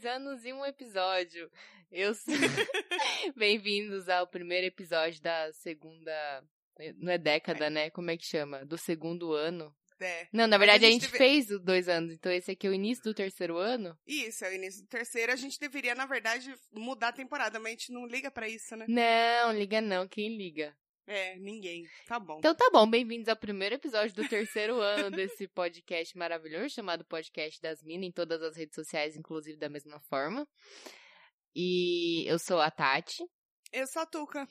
beleza? Aê, dois anos e um episódio. Eu sou... Bem-vindos ao primeiro episódio da segunda... Não é década, né? Como é que chama? Do segundo ano. É. Não, na verdade a a gente gente, deve- fez os dois anos, então esse aqui é o início do terceiro ano? Isso, é o início do terceiro. A gente deveria, na verdade, mudar a temporada, mas a gente não liga pra isso, né? Não, liga não, quem liga? É, ninguém. Tá bom. Então tá bom, bem-vindos ao primeiro episódio do terceiro ano desse podcast maravilhoso chamado Podcast das Minas, em todas as redes sociais, inclusive da mesma forma. E eu sou a Tati. Eu sou a Tuca.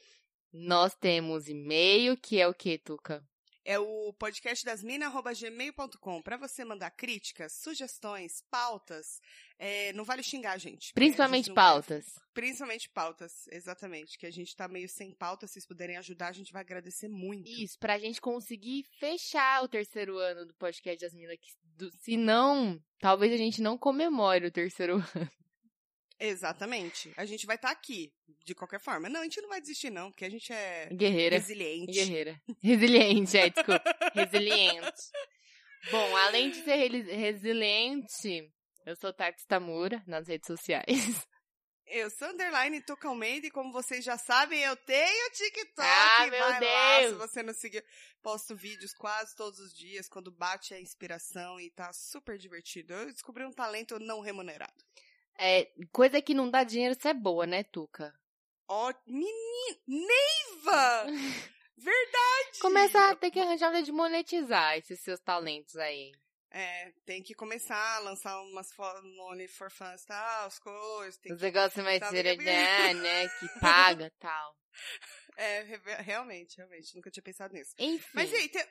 Nós temos e-mail, que é o que, Tuca? É o podcast das gmail.com pra você mandar críticas, sugestões, pautas. É, não vale xingar gente. Principalmente gente vai- pautas. Principalmente pautas, exatamente. Que a gente tá meio sem pauta. Se vocês puderem ajudar, a gente vai agradecer muito. Isso, pra gente conseguir fechar o terceiro ano do podcast das Minas. que do- Se não, talvez a gente não comemore o terceiro ano. Exatamente. A gente vai estar aqui, de qualquer forma. Não, a gente não vai desistir, não, porque a gente é Guerreira. resiliente. Guerreira. Resiliente, é, desculpa. Resiliente. Bom, além de ser resiliente, eu sou Tati Tamura nas redes sociais. Eu sou underline Tuca Almeida e como vocês já sabem, eu tenho TikTok. Ah, meu Vai lá, Deus. se você não seguiu. Posto vídeos quase todos os dias, quando bate a inspiração e tá super divertido. Eu descobri um talento não remunerado. É, coisa que não dá dinheiro, isso é boa, né, Tuca? Ó, menina, Neiva! Verdade! Começa a ter que arranjar de monetizar esses seus talentos aí. É, tem que começar a lançar umas Only for Fans, tal, as coisas. Tem Os negócios mais Gabi? né, que paga e tal. É, re- realmente, realmente, nunca tinha pensado nisso. Enfim. Mas e aí, te-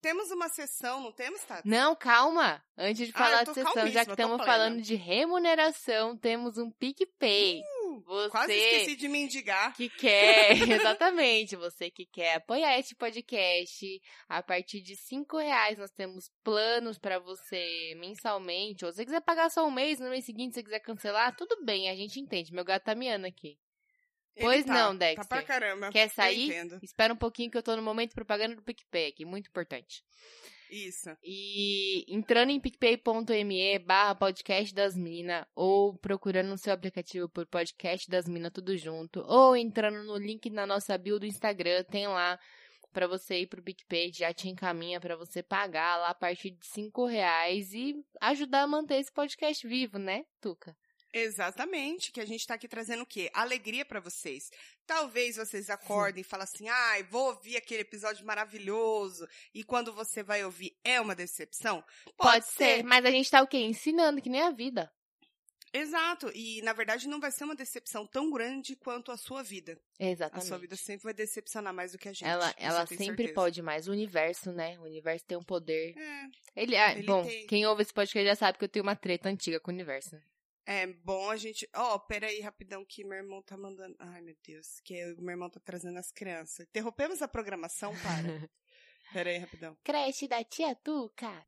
temos uma sessão, não temos, Tati? Não, calma. Antes de Ah, falar eu de sessão, já que estamos falando de remuneração, temos um PicPay. Você Quase esqueci de me indigar. que quer, exatamente, você que quer apoiar este podcast, a partir de cinco reais nós temos planos para você mensalmente, ou se você quiser pagar só um mês, no mês seguinte se você quiser cancelar, tudo bem, a gente entende, meu gato tá miando aqui. Pois tá, não, Tá Dexter. pra caramba. Quer sair? Espera um pouquinho que eu tô no momento de propaganda do PicPay aqui, muito importante. Isso. E entrando em picpay.me barra podcast das minas, ou procurando no seu aplicativo por podcast das minas tudo junto, ou entrando no link na nossa bio do Instagram, tem lá pra você ir pro PicPay, já te encaminha pra você pagar lá a partir de cinco reais e ajudar a manter esse podcast vivo, né, Tuca? Exatamente, que a gente tá aqui trazendo o quê? Alegria pra vocês. Talvez vocês acordem e falem assim, ai, vou ouvir aquele episódio maravilhoso, e quando você vai ouvir é uma decepção? Pode, ser, mas a gente tá o quê? Ensinando, que nem a vida. Exato, e na verdade não vai ser uma decepção tão grande quanto a sua vida. A Exatamente. sua vida sempre vai decepcionar mais do que a gente. Ela, ela sempre certeza. pode mais. O universo, né? O universo tem um poder É, Ele, ah, Ele bom, tem- quem ouve esse podcast já sabe que eu tenho uma treta antiga com o universo. É bom a gente. Ó, peraí, rapidão, que meu irmão tá mandando. Ai, meu Deus, que o meu irmão tá trazendo as crianças. Interrompemos a programação, para. peraí, rapidão. Creche da tia Tuca.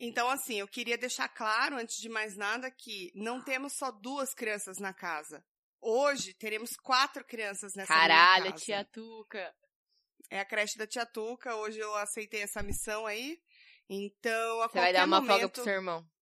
Então, assim, eu queria deixar claro, antes de mais nada, que não temos só duas crianças na casa. Hoje teremos quatro crianças nessa Caralho, casa. tia Tuca. É a creche da tia Tuca. Hoje eu aceitei essa missão aí. Então, a Você vai qualquer dar uma momento... folga pro seu irmão.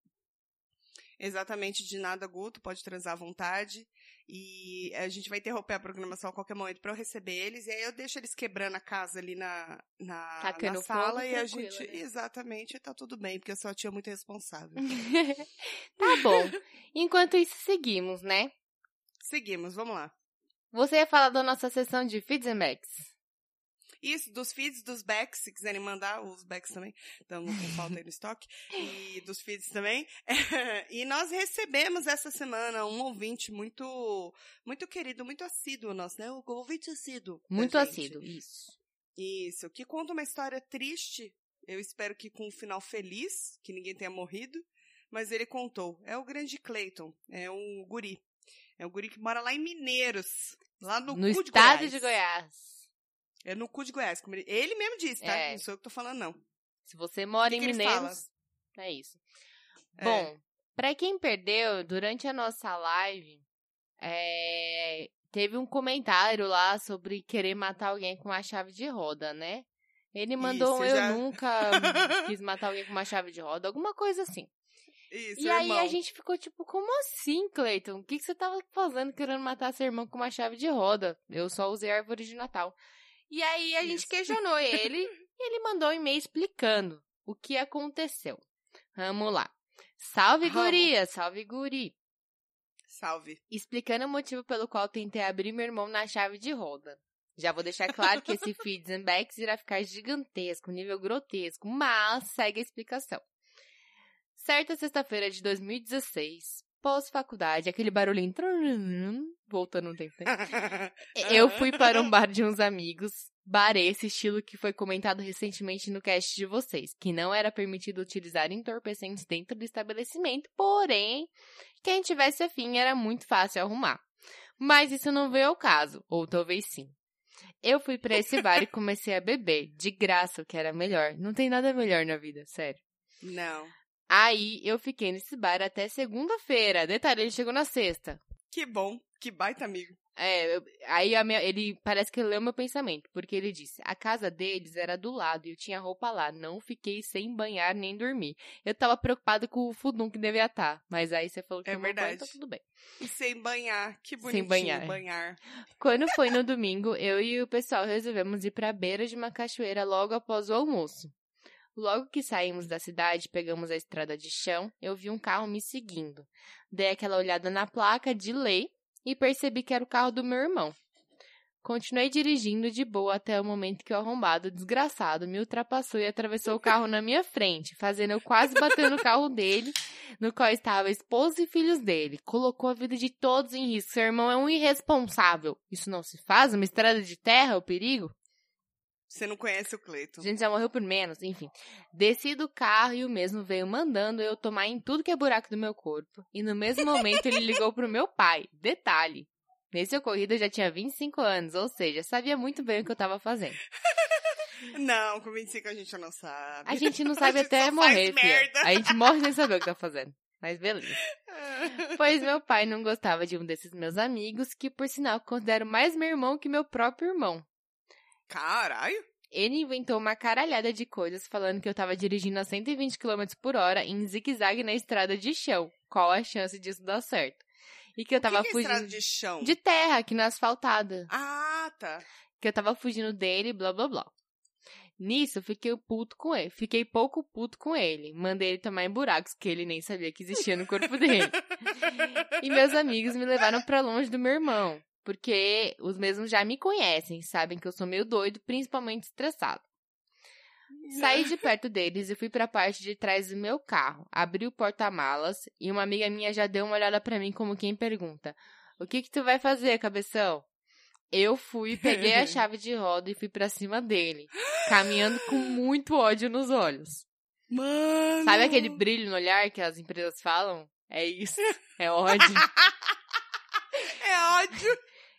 Exatamente, de nada, Guto, pode transar à vontade. E a gente vai interromper a programação a qualquer momento pra eu receber eles. E aí eu deixo eles quebrando a casa ali na, na, na sala e a gente. né? Exatamente, tá tudo bem, porque eu sou a tia muito responsável. tá bom. Enquanto isso, seguimos, né? Seguimos, vamos lá. Você ia falar da nossa sessão de feeds and backs. Isso, dos feeds, dos backs, se quiserem mandar, os backs também, estamos com falta aí no estoque, e dos feeds também. e nós recebemos essa semana um ouvinte muito, muito querido, muito assíduo nosso, né? O ouvinte assíduo. Muito assíduo. Isso. Isso, que conta uma história triste, eu espero que com um final feliz, que ninguém tenha morrido, mas ele contou. É o grande Clayton, é um guri. É um guri que mora lá em Mineiros, lá no, No estado de Goiás. É no cu de Goiás, como ele, ele mesmo disse, tá? É. Não sou eu que tô falando, não. Se você mora Que em que Mineiros, é isso. É. Bom, pra quem perdeu, durante a nossa live, é, teve um comentário lá sobre querer matar alguém com uma chave de roda, né? Ele mandou um Isso, eu já- nunca quis matar alguém com uma chave de roda, alguma coisa assim. Isso, e aí irmão. a gente ficou tipo, como assim, Cleiton? O que, que você tava fazendo querendo matar seu irmão com uma chave de roda? Eu só usei árvore de Natal. E aí a gente Isso. questionou ele e ele mandou um e-mail explicando o que aconteceu. Vamos lá. Salve, Vamos. guria! Salve, guri! Salve. explicando o motivo pelo qual tentei abrir meu irmão na chave de roda. Já vou deixar claro que esse feeds and backs irá ficar gigantesco, nível grotesco, mas segue a explicação. Certa sexta-feira de 2016, pós-faculdade, aquele barulhinho voltando um tempo. Eu fui para um bar de uns amigos, bar esse estilo que foi comentado recentemente no cast de vocês, que não era permitido utilizar entorpecentes dentro do estabelecimento, porém, quem tivesse afim era muito fácil arrumar. Mas isso não veio ao caso, ou talvez sim. Eu fui para esse bar e comecei a beber, de graça, o que era melhor. Não tem nada melhor na vida, sério. Não. Aí eu fiquei nesse bar até segunda-feira. Detalhe, ele chegou na sexta. Que bom. Que baita amigo. É, eu- aí minha- ele parece que leu meu pensamento, porque ele disse: a casa deles era do lado e eu tinha roupa lá, não fiquei sem banhar nem dormir. Eu tava preocupado com o fudum que devia estar, mas aí você falou que É banho, verdade. então tudo bem. E sem banhar. Que Sem bonitinho. banhar. banhar. Quando foi no domingo, eu e o pessoal resolvemos ir pra beira de uma cachoeira logo após o almoço. Logo que saímos da cidade, pegamos a estrada de chão, eu vi um carro me seguindo. Dei aquela olhada na placa de lei e percebi que era o carro do meu irmão. Continuei dirigindo de boa até o momento que o arrombado desgraçado me ultrapassou e atravessou o carro na minha frente, fazendo eu quase bater no carro dele, no qual estava a esposa e filhos dele. Colocou a vida de todos em risco. Seu irmão é um irresponsável. Isso não se faz? Uma estrada de terra, o perigo? Você não conhece o A Cleiton. gente já morreu por menos, enfim. Desci do carro e o mesmo veio mandando eu tomar em tudo que é buraco do meu corpo. E no mesmo momento ele ligou pro meu pai. Detalhe. Nesse ocorrido eu já tinha 25 anos, ou seja, sabia muito bem o que eu tava fazendo. Não, com 25 a gente não sabe. A gente não sabe A gente até morrer, filha. A gente morre sem saber o que tá fazendo. Mas beleza. Pois meu pai não gostava de um desses meus amigos, que por sinal considero mais meu irmão que meu próprio irmão. Caralho. Ele inventou uma caralhada de coisas falando que eu tava dirigindo a 120 km por hora em zigue-zague na estrada de chão. Qual a chance disso dar certo? E que eu tava o que que é fugindo de chão? de terra, aqui na asfaltada. Ah, tá. Que eu tava fugindo dele, blá blá blá. Nisso, eu fiquei puto com ele. Fiquei pouco puto com ele. Mandei ele tomar em buracos que ele nem sabia que existia no corpo dele. E meus amigos me levaram pra longe do meu irmão, porque os mesmos já me conhecem, sabem que eu sou meio doido, principalmente estressado. Saí de perto deles e fui pra parte de trás do meu carro. Abri o porta-malas e uma amiga minha já deu uma olhada pra mim como quem pergunta: "O que que tu vai fazer, cabeção?" Eu fui, peguei a chave de roda e fui pra cima dele, caminhando com muito ódio nos olhos. Mano. Sabe aquele brilho no olhar que as empresas falam? É isso. É ódio. É ódio.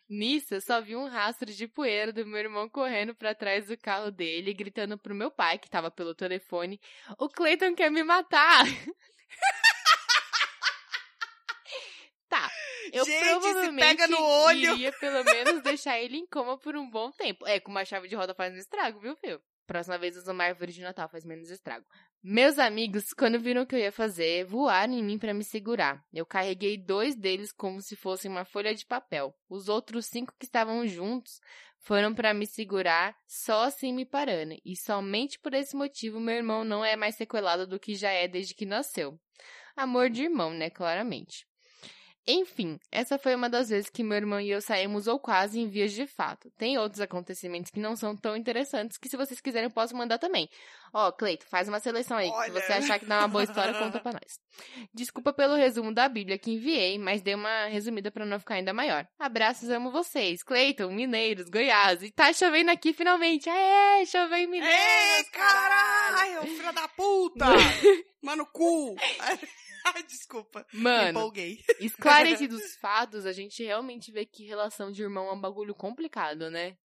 Nisso, eu só vi um rastro de poeira do meu irmão correndo pra trás do carro dele, gritando pro meu pai, que tava pelo telefone: O Clayton quer me matar! tá. Eu Gente, provavelmente pega no olho. iria pelo menos deixar ele em coma por um bom tempo. É, com uma chave de roda faz um estrago, viu, filho? Próxima vez usa uma árvore de Natal, faz menos estrago. Meus amigos, quando viram o que eu ia fazer, voaram em mim pra me segurar. Eu carreguei dois deles como se fossem uma folha de papel. Os outros cinco que estavam juntos foram pra me segurar, só assim me parando. E somente por esse motivo meu irmão não é mais sequelado do que já é desde que nasceu. Amor de irmão, né? Claramente. Enfim, essa foi uma das vezes que meu irmão e eu saímos ou quase em vias de fato. Tem outros acontecimentos que não são tão interessantes que se vocês quiserem eu posso mandar também. Ó, Cleito, faz uma seleção aí. Olha. Se você achar que dá uma boa história, conta pra nós. Desculpa pelo resumo da Bíblia que enviei, mas dei uma resumida pra não ficar ainda maior. Abraços, amo vocês. Cleiton, Mineiros, Goiás. E tá chovendo aqui finalmente. Aê, choveu em Mineiros. Ei, caralho, filha da puta! Mano, cu! Desculpa. Me Mano, empolguei. esclarecidos os fatos, a gente realmente vê que relação de irmão é um bagulho complicado, né?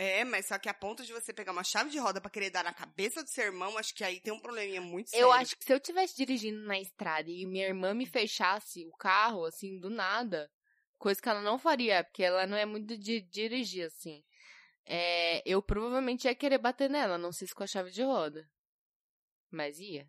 É, mas só que a ponto de você pegar uma chave de roda pra querer dar na cabeça do seu irmão, acho que aí tem um probleminha muito sério. Eu acho que se eu tivesse dirigindo na estrada e minha irmã me fechasse o carro, assim, do nada, coisa que ela não faria, porque ela não é muito de dirigir, assim. é, eu provavelmente ia querer bater nela, não sei se com a chave de roda. Mas ia.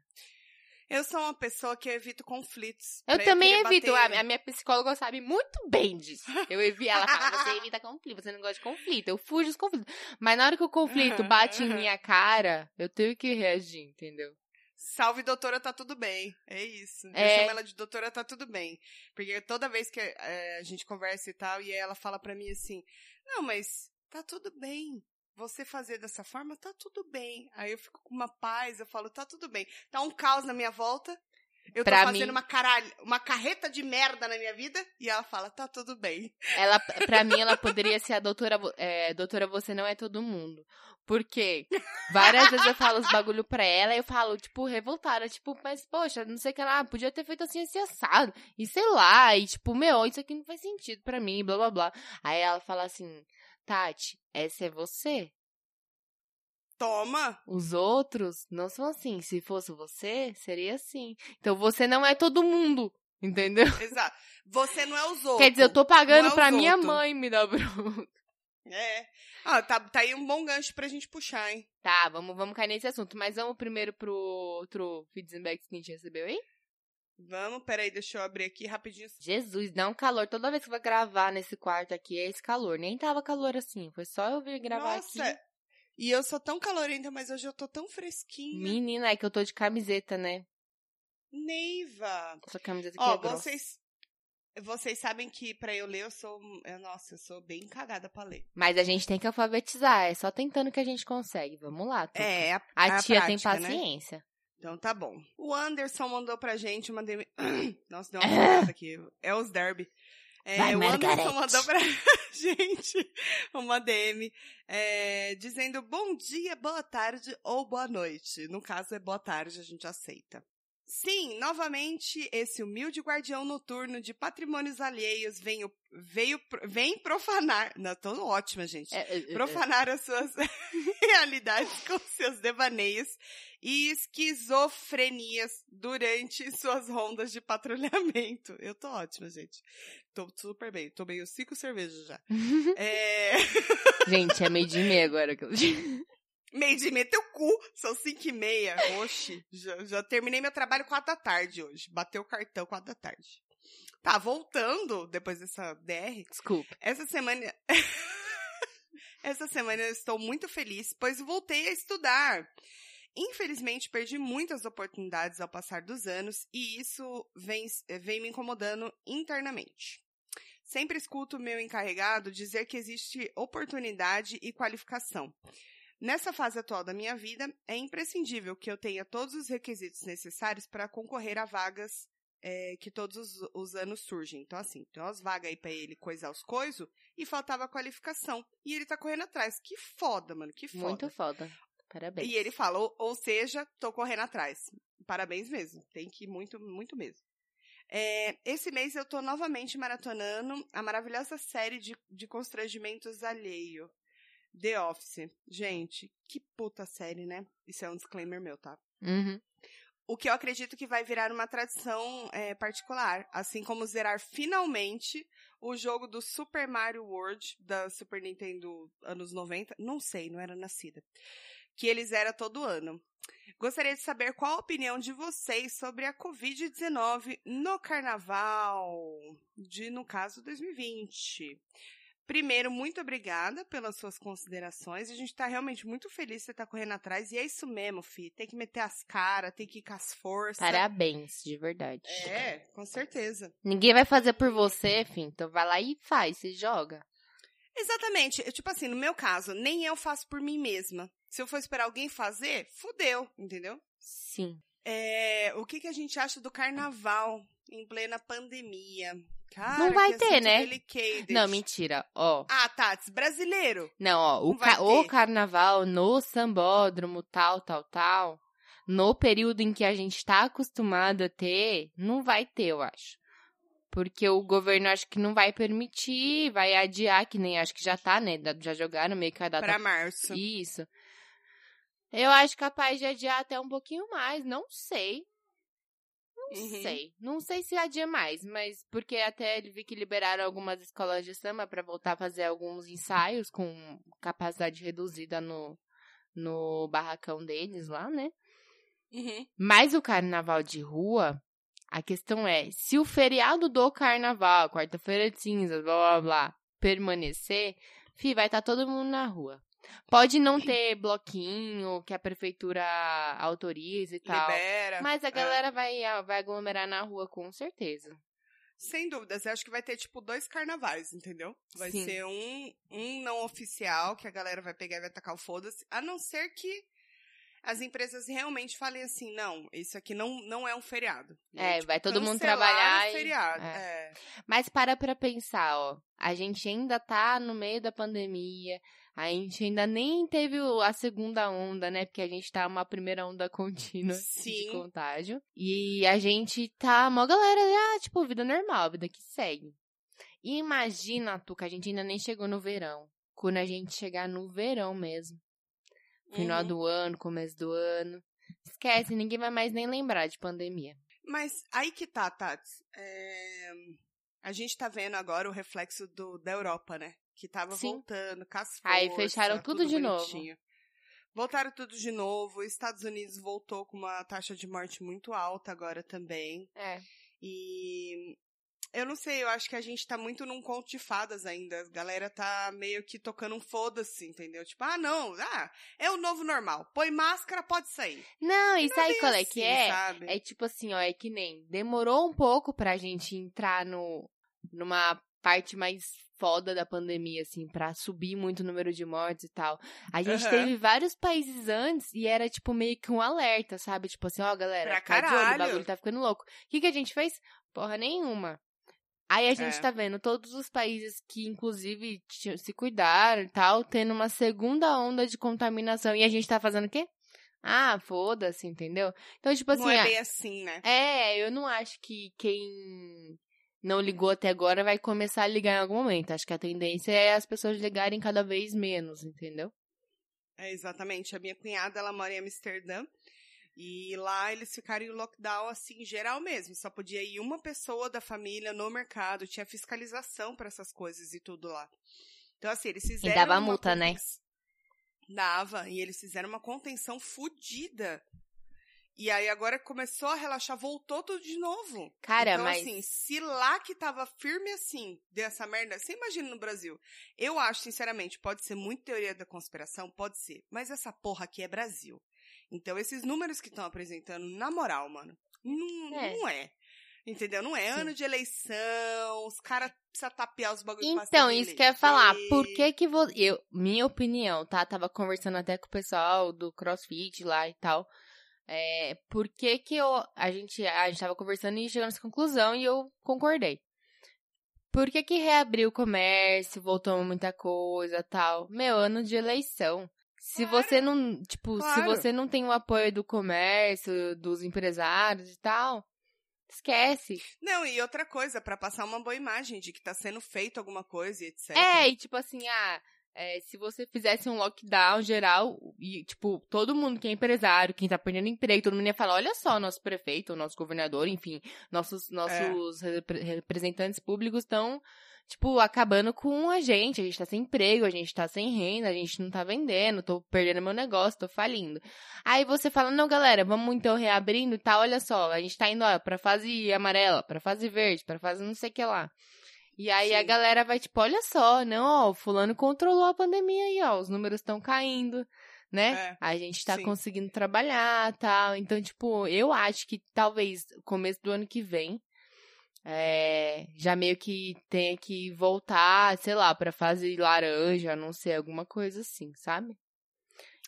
Eu sou uma pessoa que eu evito conflitos. Eu também evito. bater. A, a minha psicóloga sabe muito bem disso. Eu evito. Ela fala, você evita conflito, você não gosta de conflito. Eu fujo dos conflitos. Mas na hora que o conflito bate em minha cara, eu tenho que reagir, entendeu? Salve, doutora, tá tudo bem. É isso. Eu É. chamo ela de doutora, tá tudo bem. Porque toda vez que eh, a gente conversa e tal, e ela fala pra mim assim: Não, mas tá tudo bem. Você fazer dessa forma, tá tudo bem. Aí eu fico com uma paz, eu falo, tá tudo bem. Tá um caos na minha volta. Eu tô Pra fazendo mim- uma caralho, uma carreta de merda na minha vida. E ela fala, tá tudo bem. Ela, pra mim, ela poderia ser a doutora, é, doutora, você não é todo mundo. Porque várias vezes eu falo os bagulho pra ela e eu falo, tipo, revoltada, tipo, mas, poxa, não sei o que lá, podia ter feito assim, assim, assado. E sei lá, e tipo, meu, isso aqui não faz sentido pra mim, blá, blá, blá. Aí ela fala assim, Tati, essa é você. Toma. Os outros não são assim. Se fosse você, seria assim. Então você não é todo mundo, entendeu? Exato. Você não é os outros. Quer dizer, eu tô pagando é pra minha outros. mãe me dar bruto. É. Ah, tá, tá aí um bom gancho pra gente puxar, hein? Tá, vamos, vamos cair nesse assunto. Mas vamos primeiro pro outro feedback que a gente recebeu aí? Vamos, peraí, deixa eu abrir aqui rapidinho. Jesus, dá um calor. Toda vez que vai gravar nesse quarto aqui, é esse calor. Nem tava calor assim. Foi só eu vir gravar Nossa, aqui. e eu sou tão calorenta, mas hoje eu tô tão fresquinha. Menina, é que eu tô de camiseta, né? Neiva! Essa camiseta aqui Ó, é grossa. vocês, vocês sabem que pra eu ler eu sou, eu, nossa, eu sou bem cagada pra ler. Mas a gente tem que alfabetizar. É só tentando que a gente consegue. Vamos lá, Tuca. É, a, A, a tia tem prática, né? Então tá bom. O Anderson mandou pra gente uma DM... Nossa, deu uma furada aqui. É os derby. É, Vai, o Anderson mandou pra gente uma DM é, dizendo bom dia, boa tarde ou boa noite. No caso é boa tarde, a gente aceita. Sim, novamente, esse humilde guardião noturno de patrimônios alheios veio, veio, vem profanar. Não, tô ótima, gente É, é, é, é. profanar as suas realidades com seus devaneios e esquizofrenias durante suas rondas de patrulhamento. Eu tô ótima, gente. Tô super bem. Tomei os cinco cervejas já. é... Gente, é meio de meia agora. que eu- Meio de meia, teu cu. São cinco e meia. Oxi. Já, já terminei meu trabalho quatro da tarde hoje. Bateu o cartão quatro da tarde. Tá, voltando, depois dessa DR, Desculpa. Essa semana. Essa semana eu estou muito feliz, pois voltei a estudar. Infelizmente, perdi muitas oportunidades ao passar dos anos e isso vem, vem me incomodando internamente. Sempre escuto o meu encarregado dizer que existe oportunidade e qualificação. Nessa fase atual da minha vida, é imprescindível que eu tenha todos os requisitos necessários para concorrer a vagas é, que todos os, os anos surgem. Então, assim, tem umas vagas aí pra ele coisar os coisos e faltava qualificação. E ele tá correndo atrás. Que foda, mano, que foda. Muito foda. Parabéns. E ele fala, ou, ou seja, tô correndo atrás. Parabéns mesmo. Tem que ir muito, muito mesmo. É, esse mês eu tô novamente maratonando a maravilhosa série de, de constrangimentos alheio. The Office. Gente, que puta série, né? Isso é um disclaimer meu, tá? Uhum. O que eu acredito que vai virar uma tradição é, particular. Assim como zerar finalmente o jogo do Super Mario World da Super Nintendo anos 90. Não sei, não era nascida. Que eles era todo ano. Gostaria de saber qual a opinião de vocês sobre a Covid-19 no carnaval de, no caso, 2020. Primeiro, muito obrigada pelas suas considerações. A gente tá realmente muito feliz que você tá correndo atrás. E é isso mesmo, fi. Tem que meter as caras, tem que ir com as forças. Parabéns, de verdade. É, com certeza. Ninguém vai fazer por você, enfim. Então vai lá e faz, se joga. Exatamente. Eu, Tipo assim, no meu caso, nem eu faço por mim mesma. Se eu for esperar alguém fazer, fudeu, entendeu? Sim. É, o que, que a gente acha do carnaval em plena pandemia? Cara, Não vai que ter, né? Não, mentira. Ó. Ah, Tats, brasileiro. Não, ó. O, Não vai ca- o ter. carnaval no sambódromo, tal, tal, tal. No período em que a gente tá acostumado a ter, não vai ter, eu acho. Porque o governo acho que não vai permitir, vai adiar, que nem acho que já tá, né? Já jogaram meio que a data Pra março. Isso. Eu acho capaz de adiar até um pouquinho mais, não sei. Uhum. sei. Não sei se adia mais, mas porque até ele vi que liberaram algumas escolas de samba pra voltar a fazer alguns ensaios com capacidade reduzida no, no barracão deles lá, né? Uhum. Mas o carnaval de rua, a questão é, se o feriado do carnaval, quarta-feira de cinzas, blá blá blá, permanecer, fi, vai estar todo mundo na rua. Pode não ter bloquinho que a prefeitura autoriza e tal. Libera. Mas a é. galera vai, vai aglomerar na rua com certeza. Sem dúvidas, eu acho que vai ter, tipo, dois carnavais, entendeu? Vai Sim. ser um, um não oficial, que a galera vai pegar e vai tacar o foda-se, a não ser que as empresas realmente falem assim, não, isso aqui não, não é um feriado. É, tipo, vai todo mundo trabalhar o e- feriado. é. É. Mas para pra pensar, ó. A gente ainda tá no meio da pandemia. A gente ainda nem teve a segunda onda, né? Porque a gente tá uma primeira onda contínua de Sim. contágio. E a gente tá, mó galera, ah, tipo, vida normal, vida que segue. E imagina, tu, que a gente ainda nem chegou no verão. Quando a gente chegar no verão mesmo. Final Uhum. do ano, começo do ano. Esquece, ninguém vai mais nem lembrar de pandemia. Mas aí que tá, Tats. É, A gente tá vendo agora o reflexo do... da Europa, né? Que tava Sim. voltando, as Aí fecharam tudo de novo. bonitinho. Voltaram tudo de novo. Os Estados Unidos voltou com uma taxa de morte muito alta agora também. É. E eu não sei, eu acho que a gente tá muito num conto de fadas ainda. A galera tá meio que tocando um foda-se, entendeu? Tipo, ah, não, ah, é o novo normal. Põe máscara, pode sair. Não, e sabe bem qual é que assim, é? Sabe? É tipo assim, ó, é que nem demorou um pouco pra gente entrar no numa parte mais foda da pandemia, assim, pra subir muito o número de mortes e tal. A gente Aham. teve vários países antes e era tipo meio que um alerta, sabe? Tipo assim, ó, galera, Pra fica de olho, o caralho. bagulho tá ficando louco. O que, que a gente fez? Porra nenhuma. Aí a gente É. tá vendo todos os países que, inclusive, se cuidaram e tal, tendo uma segunda onda de contaminação. E a gente tá fazendo o quê? Ah, foda-se, entendeu? Então, tipo assim, não é bem assim, né? é, eu não acho que quem não ligou até agora vai começar a ligar em algum momento. Acho que a tendência é as pessoas ligarem cada vez menos, entendeu? É, exatamente. A minha cunhada, ela mora em Amsterdã. E lá eles ficaram em lockdown, assim, geral mesmo. Só podia ir uma pessoa da família no mercado. Tinha fiscalização para essas coisas e tudo lá. Então, assim, eles fizeram. dava uma multa, né? Dava. E eles fizeram uma contenção fodida. E aí, agora começou a relaxar, voltou tudo de novo. Cara, então, mas- assim, se lá que tava firme assim, dessa merda, você imagina no Brasil. Eu acho, sinceramente, pode ser muito teoria da conspiração, pode ser. Mas essa porra aqui é Brasil. Então, esses números que estão apresentando, na moral, mano, não É. não é. Entendeu? Não é Sim. ano de eleição, os caras precisam tapear os bagulhos Então, isso que eu ia falar. Por que que você... Eu, minha opinião, tá? Tava conversando até com o pessoal do CrossFit lá e tal. É, por que que eu... A gente, a gente tava conversando e chegando nessa conclusão e eu concordei. Por que que reabriu o comércio, voltou muita coisa tal? Meu, ano de eleição. Se Claro. você não, tipo, se Claro. você não tem o apoio do comércio, dos empresários e tal, esquece. Não, e outra coisa, pra passar uma boa imagem de que tá sendo feito alguma coisa e etc. É, e tipo assim, ah, é, se você fizesse um lockdown geral, e, tipo, todo mundo que é empresário, quem tá perdendo emprego, todo mundo ia falar, olha só, nosso prefeito, nosso governador, enfim, nossos, nossos repre- representantes públicos estão, tipo, acabando com a gente, a gente tá sem emprego, a gente tá sem renda, a gente não tá vendendo, tô perdendo meu negócio, tô falindo. Aí você fala, não, galera, vamos então reabrindo e tal, olha só, a gente tá indo, ó, pra fase amarela, pra fase verde, pra fase não sei o que lá. E aí a Sim. galera vai tipo, olha só, não, ó, o fulano controlou a pandemia aí, ó, os números estão caindo, né? É, a gente tá sim. conseguindo trabalhar, tal. Então, tipo, eu acho que talvez começo do ano que vem é, já meio que tenha que voltar, sei lá, pra fase laranja, não sei, alguma coisa assim, sabe?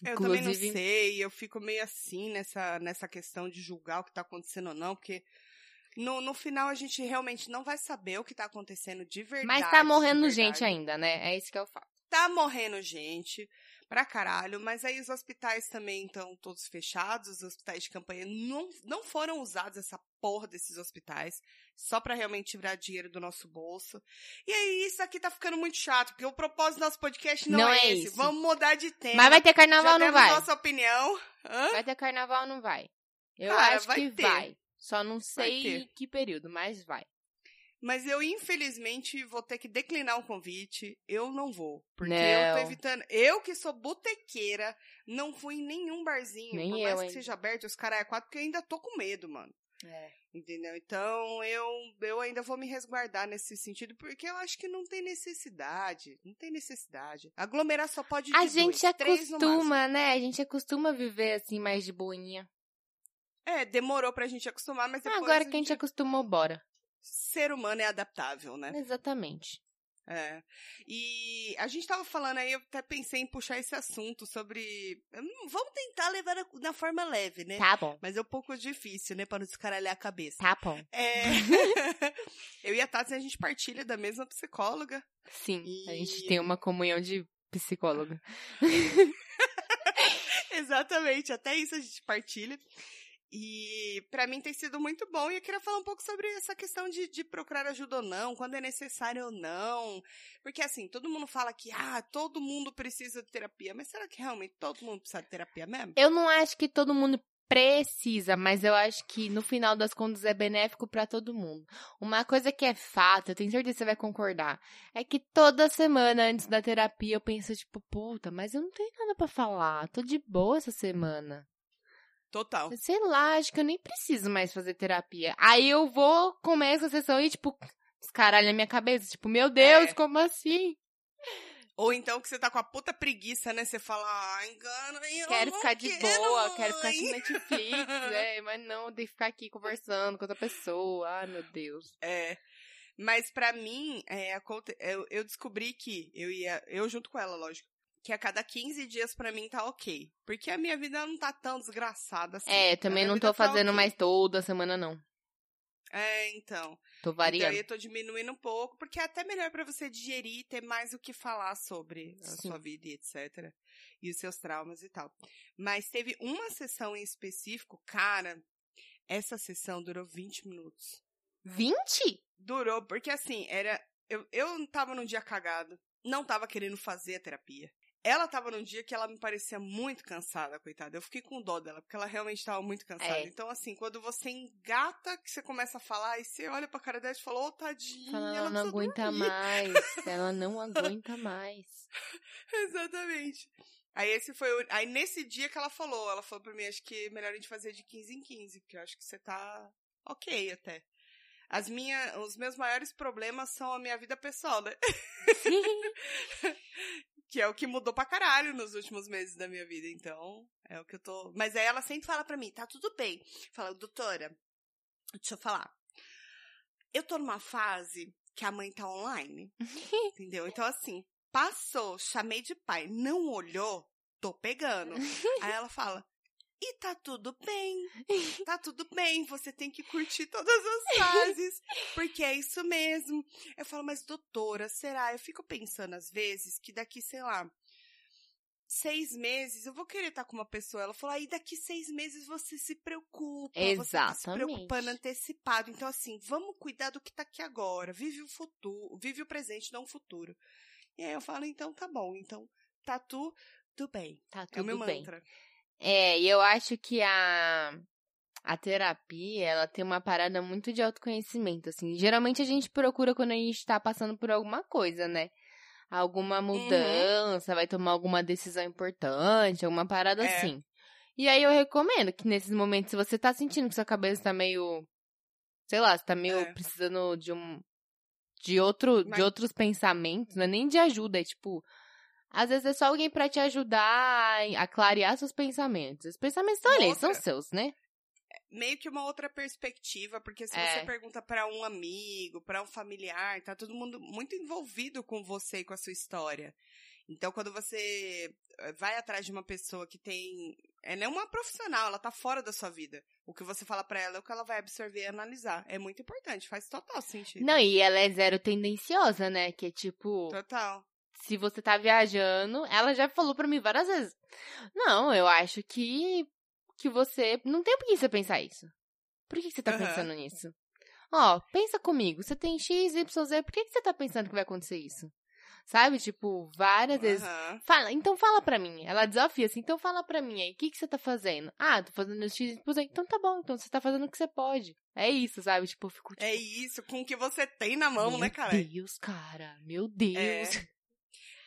Eu também não sei, eu fico meio assim nessa, nessa questão de julgar o que tá acontecendo ou não, porque no, no final a gente realmente não vai saber o que tá acontecendo de verdade. Mas tá morrendo gente ainda, né? É isso que eu falo. Tá morrendo gente pra caralho, mas aí os hospitais também estão todos fechados, os hospitais de campanha não, não foram usados essa porra desses hospitais, só pra realmente tirar dinheiro do nosso bolso. E aí isso aqui tá ficando muito chato, porque o propósito do nosso podcast não, Não é, é esse. Vamos mudar de tema. Mas vai ter Já carnaval ou não vai? nossa opinião. Hã? Vai ter carnaval ou não vai? Eu Cara, acho vai que ter. vai. Só não sei que período, mas vai. Mas eu, infelizmente, vou ter que declinar o convite. Eu não vou. Porque Não. eu tô evitando. Eu que sou botequeira, não fui em nenhum barzinho. Nem por eu, mais que hein. seja aberto, os caras é quatro, porque eu ainda tô com medo, mano. É. Entendeu? Então, eu, eu ainda vou me resguardar nesse sentido, porque eu acho que não tem necessidade. Não tem necessidade. Aglomerar só pode de A dois, gente máximo. acostuma, né? A gente acostuma viver assim mais de boinha. É, demorou pra gente acostumar, mas depois Agora que a gente acostumou, bora. ser humano é adaptável, né? Exatamente. É. E a gente tava falando aí, eu até pensei em puxar esse assunto sobre. Vamos tentar levar na- forma leve, né? Tá bom. Mas é um pouco difícil, né? Pra não descaralhar a cabeça. Tá bom. É. eu e a Tati, a gente partilha da mesma psicóloga. Sim. A E- gente tem uma comunhão de psicóloga. Exatamente, até isso a gente partilha. E pra mim tem sido muito bom e eu queria falar um pouco sobre essa questão de, de procurar ajuda ou não, quando é necessário ou não. Porque assim, todo mundo fala que ah, todo mundo precisa de terapia, mas será que realmente todo mundo precisa de terapia mesmo? Eu não acho que todo mundo precisa, mas eu acho que no final das contas é benéfico pra todo mundo. Uma coisa que é fato, eu tenho certeza que você vai concordar, é que toda semana antes da terapia eu penso tipo, puta, mas eu não tenho nada pra falar, tô de boa essa semana. Total. Sei lá, acho que eu nem preciso mais fazer terapia. Aí eu vou, começo a sessão e, tipo, descaralha a minha cabeça. Tipo, meu Deus, É. como assim? Ou então que você tá com a puta preguiça, né? Você fala, ah, engano, eu Quero ficar de quero, boa, quero ficar mãe." com Netflix, é, mas não, tem que ficar aqui conversando com outra pessoa. Ai, meu Deus. É. Mas pra mim, é, eu descobri que eu ia, eu junto com ela, lógico, que a cada 15 dias pra mim tá ok. Porque a minha vida não tá tão desgraçada assim. É, também não tô tá fazendo ok. mais toda semana, não. É, então. Tô Então variando. eu tô diminuindo um pouco, porque é até melhor pra você digerir e ter mais o que falar sobre a Sim. sua vida e etc. E os seus traumas e tal. Mas teve uma sessão em específico, cara, essa sessão durou 20 minutos. 20? Durou, porque assim, era. Eu, eu tava num dia cagado, não tava querendo fazer a terapia. Ela tava num dia que ela me parecia muito cansada, coitada. Eu fiquei com dó dela, porque ela realmente tava muito cansada. É. Então, assim, quando você engata, que você começa a falar, e você olha pra cara dela e fala, ô, tadinha, Fala, ela não aguenta dormir." mais. Ela não aguenta mais. Exatamente. Aí esse foi o... Aí nesse dia que ela falou, ela falou pra mim, acho que é melhor a gente fazer de 15 em 15, porque eu acho que você tá ok até. As minhas, os meus maiores problemas são a minha vida pessoal, né? que é o que mudou pra caralho nos últimos meses da minha vida, então é o que eu tô. Mas aí ela sempre fala pra mim, tá tudo bem. Fala, doutora, deixa eu falar. Eu tô numa fase que a mãe tá online, entendeu? Então assim, passou, chamei de pai, não olhou, tô pegando. Aí ela fala, e tá tudo bem, tá tudo bem, você tem que curtir todas as fases, porque é isso mesmo. Eu falo, mas doutora, será? Eu fico pensando às vezes que daqui, sei lá, seis meses eu vou querer estar com uma pessoa. Ela falou, aí daqui seis meses você se preocupa, você tá se Exatamente. preocupando antecipado. Então assim, vamos cuidar do que tá aqui agora, vive o futuro, vive o presente, não o futuro. E aí eu falo, então tá bom, então tá tudo bem. Tá é o meu tudo bem. mantra. É, e eu acho que a, a terapia, ela tem uma parada muito de autoconhecimento, assim. Geralmente a gente procura quando a gente tá passando por alguma coisa, né? Alguma Uhum. mudança, vai tomar alguma decisão importante, alguma parada É. assim. E aí eu recomendo que nesses momentos, se você tá sentindo que sua cabeça tá meio, sei lá, você tá meio É. precisando de um, de outro, Mas- de outros pensamentos, não é nem de ajuda, é tipo, às vezes é só alguém pra te ajudar a clarear seus pensamentos. Os pensamentos estão ali, são seus, né? meio que uma outra perspectiva, porque se É. você pergunta pra um amigo, pra um familiar, tá todo mundo muito envolvido com você e com a sua história. Então, quando você eh, vai atrás de uma pessoa que tem. Ela é uma profissional, ela tá fora da sua vida. O que você fala pra ela é o que ela vai absorver e analisar. É muito importante, faz total sentido. Não, e ela é zero tendenciosa, né? Que é tipo, Total. Se você tá viajando, ela já falou pra mim várias vezes. Não, eu acho que que você não tem por que você pensar isso. Por que que você tá Aham. pensando nisso? Ó, pensa comigo, você tem X, Y, Z, por que que você tá pensando que vai acontecer isso? Sabe? Tipo, várias vezes. Aham. Fala, então fala pra mim. Ela desafia assim, então fala pra mim aí, o que, que você tá fazendo? Ah, tô fazendo X, Y, então tá bom, então você tá fazendo o que você pode. É isso, sabe? Tipo, eu fico tipo, É isso, com o que você tem na mão, meu né, cara? Deus, cara, meu Deus.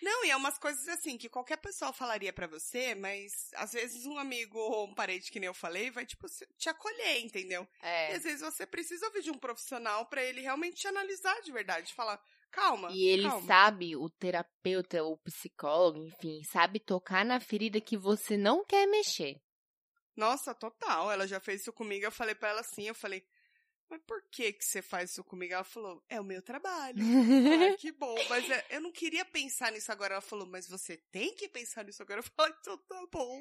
Não, e é umas coisas assim que qualquer pessoa falaria pra você, mas às vezes um amigo ou um parente, que nem eu falei, vai, tipo, te acolher, entendeu? E É. às vezes você precisa ouvir de um profissional pra ele realmente te analisar de verdade. Falar, calma. E ele calma. sabe, o terapeuta, o psicólogo, enfim, sabe tocar na ferida que você não quer mexer. Nossa, total. Ela já fez isso comigo. Eu falei pra ela assim, eu falei, mas por que que você faz isso comigo? Ela falou, é o meu trabalho. Que bom. Mas é, eu não queria pensar nisso agora. Ela falou, mas você tem que pensar nisso agora. Eu falei, então tá bom.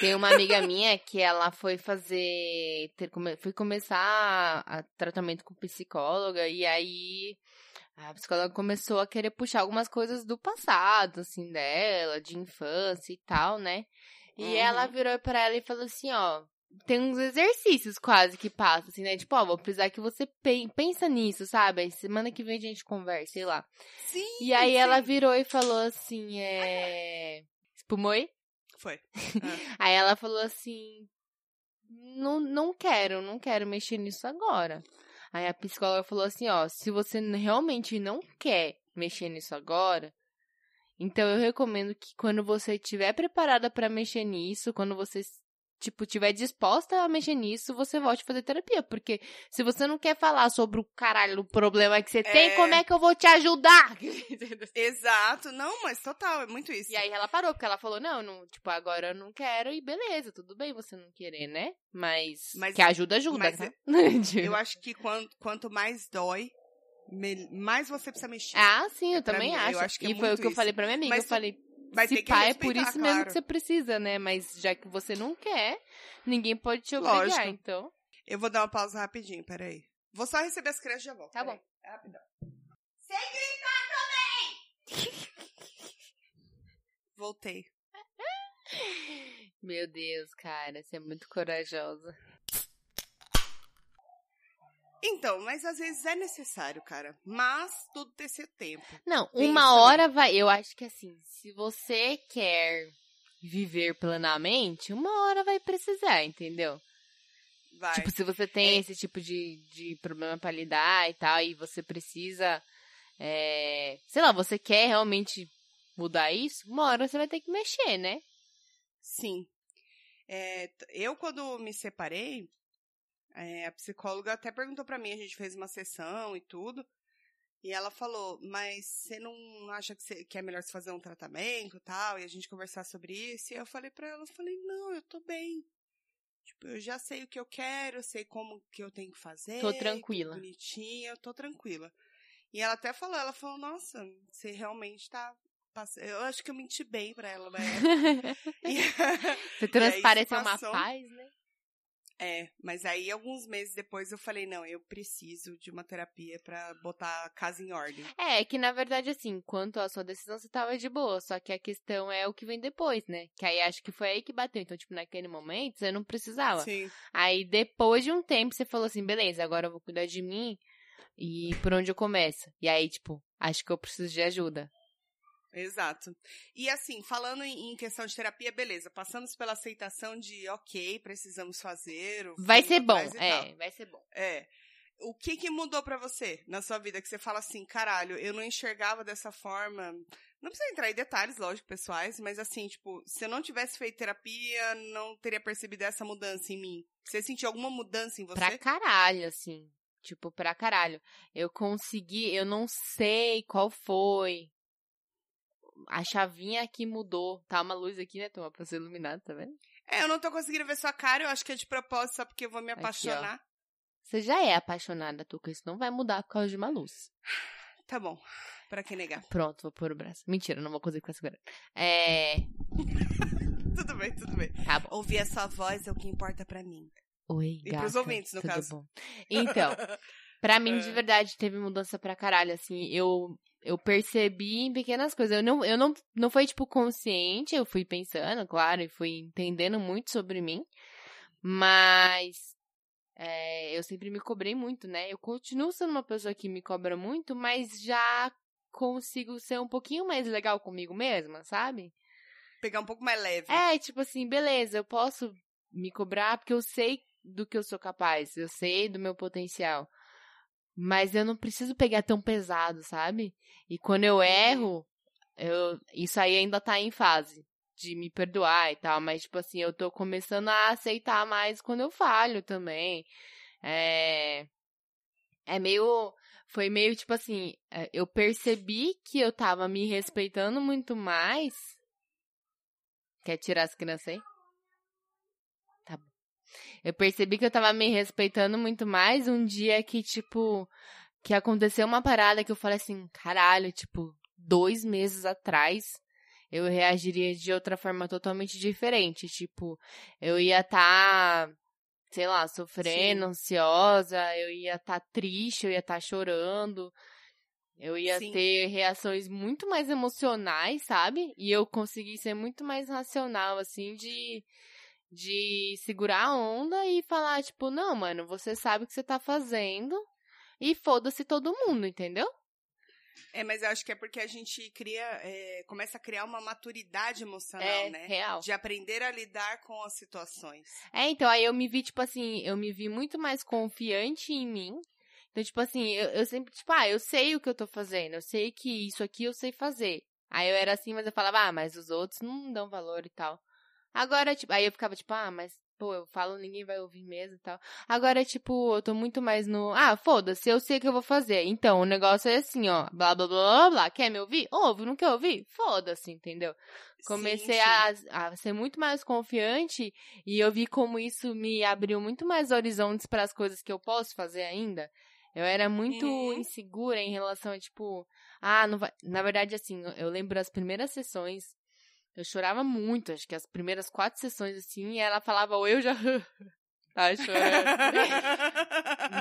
Tem uma amiga minha que ela foi fazer. Ter, foi começar a, tratamento com psicóloga, e aí a psicóloga começou a querer puxar algumas coisas do passado, assim, dela, de infância e tal, né? E Uhum. ela virou pra ela e falou assim: ó. Tem uns exercícios quase que passam, assim, né? Tipo, ó, vou precisar que você pen- pensa nisso, sabe? Aí semana que vem a gente conversa, sei lá. Sim. E aí ela sim. virou e falou assim, é... Espumou aí? Foi. Aí ela falou assim: não, não quero, não quero mexer nisso agora. Aí a psicóloga falou assim: ó, se você realmente não quer mexer nisso agora, então eu recomendo que quando você estiver preparada pra mexer nisso, quando você tipo estiver disposta a mexer nisso, você volte a fazer terapia, porque se você não quer falar sobre o caralho o problema que você tem, É. como é que eu vou te ajudar? Exato. Não, mas total, é muito isso. E aí ela parou, porque ela falou, não, não, tipo, agora eu não quero, e beleza, tudo bem você não querer, né? Mas, Mas- que ajuda, ajuda, mas tá? Eu acho que quanto, quanto mais dói, mais você precisa mexer. ah, sim, eu Pra também mim, eu acho. acho que é e foi o que eu isso. falei pra minha amiga, Mas eu tu falei, Vai se ter pá, é por isso mesmo claro. que você precisa, né? Mas já que você não quer, ninguém pode te obrigar, Lógico. então... Eu vou dar uma pausa rapidinho, peraí. Vou só receber as crianças e já volto. Tá peraí. bom. É rapidão. Sem gritar também! Voltei. Meu Deus, cara, você é muito corajosa. Então, mas às vezes é necessário, cara. Mas tudo tem seu tempo. Não, Tem uma hora vai. Eu acho que assim, se você quer viver plenamente, uma hora vai precisar, entendeu? Vai. Tipo, se você tem É. esse tipo de, de problema pra lidar e tal, e você precisa. é, sei lá, você quer realmente mudar isso, uma hora você vai ter que mexer, né? Sim. É, eu, quando me separei, é, a psicóloga até perguntou pra mim, a gente fez uma sessão e tudo, e ela falou, mas você não acha que, você- que é melhor você fazer um tratamento e tal, e a gente conversar sobre isso? E eu falei pra ela, eu falei, não, eu tô bem. Tipo, eu já sei o que eu quero, eu sei como que eu tenho que fazer. Tô tranquila. Bonitinha, eu tô tranquila. E ela até falou, ela falou, nossa, você realmente tá... Eu acho que eu menti bem pra ela, né? Você isso transparece uma paz, né? É, mas aí alguns meses depois eu falei, não, eu preciso de uma terapia pra botar a casa em ordem. É, que na verdade, assim, quanto à sua decisão, você tava de boa. Só que a questão é o que vem depois, né? Que aí acho que foi aí que bateu. Então, tipo, naquele momento, você não precisava. Sim. Aí depois de um tempo você falou assim, beleza, agora eu vou cuidar de mim e por onde eu começo? E aí, tipo, acho que eu preciso de ajuda. Exato. E assim, falando em, questão de terapia, beleza, passamos pela aceitação de, ok, precisamos fazer. o Vai ser bom, tal. é, vai ser bom. É. O que que mudou pra você na sua vida que você fala assim, caralho, eu não enxergava dessa forma. Não precisa entrar em detalhes, lógico, pessoais, mas assim, tipo, se eu não tivesse feito terapia, não teria percebido essa mudança em mim. Você sentiu alguma mudança em você? Pra caralho, assim. Tipo, pra caralho. Eu consegui, eu não sei qual foi. A chavinha aqui mudou. Tá uma luz aqui, né? Toma pra ser iluminado, tá vendo? É, eu não tô conseguindo ver sua cara, eu acho que é de propósito, só porque eu vou me Aqui, apaixonar. Você já é apaixonada, Tuca. Isso não vai mudar por causa de uma luz. Tá bom. Pra que negar? Pronto, vou pôr o braço. Mentira, não vou conseguir ficar segurando. É. Tudo bem, tudo bem. Tá bom. Ouvir a sua voz é o que importa pra mim. Oi, E gata. pros ouvintes, no tudo caso. bom? Então, pra mim, de É. verdade, teve mudança pra caralho, assim. Eu, eu percebi em pequenas coisas. Eu não, eu não, não foi, tipo, consciente. Eu fui pensando, claro, e fui entendendo muito sobre mim. Mas... é, eu sempre me cobrei muito, né? Eu continuo sendo uma pessoa que me cobra muito, mas já consigo ser um pouquinho mais legal comigo mesma, sabe? Pegar um pouco mais leve. É, tipo assim, beleza, eu posso me cobrar porque eu sei do que eu sou capaz, eu sei do meu potencial. Mas eu não preciso pegar tão pesado, sabe? E quando eu erro, eu, isso aí ainda tá em fase de me perdoar e tal, mas tipo assim, eu tô começando a aceitar mais quando eu falho também. É é meio foi meio tipo assim, é, eu percebi que eu tava me respeitando muito mais. Quer tirar as crianças aí? Eu percebi que eu tava me respeitando muito mais um dia que, tipo, que aconteceu uma parada que eu falei assim, caralho, tipo, dois meses atrás eu reagiria de outra forma totalmente diferente. Tipo, eu ia estar, tá, sei lá, sofrendo, Sim. ansiosa, eu ia estar tá triste, eu ia estar tá chorando. Eu ia Sim. ter reações muito mais emocionais, sabe? E eu consegui ser muito mais racional, assim, de, de segurar a onda e falar, tipo, não, mano, você sabe o que você tá fazendo e foda-se todo mundo, entendeu? É, mas eu acho que é porque a gente cria, é, começa a criar uma maturidade emocional, é, né? Real. De aprender a lidar com as situações. É, então aí eu me vi, tipo assim, eu me vi muito mais confiante em mim. Então, tipo assim, eu, eu sempre, tipo, ah, eu sei o que eu tô fazendo, eu sei que isso aqui eu sei fazer. Aí eu era assim, mas eu falava, ah, mas os outros não dão valor e tal. Agora, tipo, aí eu ficava tipo, ah, mas pô, eu falo, ninguém vai ouvir mesmo e tal. Agora, tipo, eu tô muito mais no, ah, foda-se, eu sei o que eu vou fazer. Então, o negócio é assim, ó, blá, blá, blá, blá, blá. quer me ouvir? Ouve, não quer ouvir? Foda-se, entendeu? Comecei sim, sim. A, a ser muito mais confiante e eu vi como isso me abriu muito mais horizontes para as coisas que eu posso fazer ainda. Eu era muito uhum. insegura em relação a, tipo, ah, não vai. Na verdade, assim, eu lembro as primeiras sessões eu chorava muito, acho que as primeiras quatro sessões, assim, ela falava, ou eu já. Tava chorando.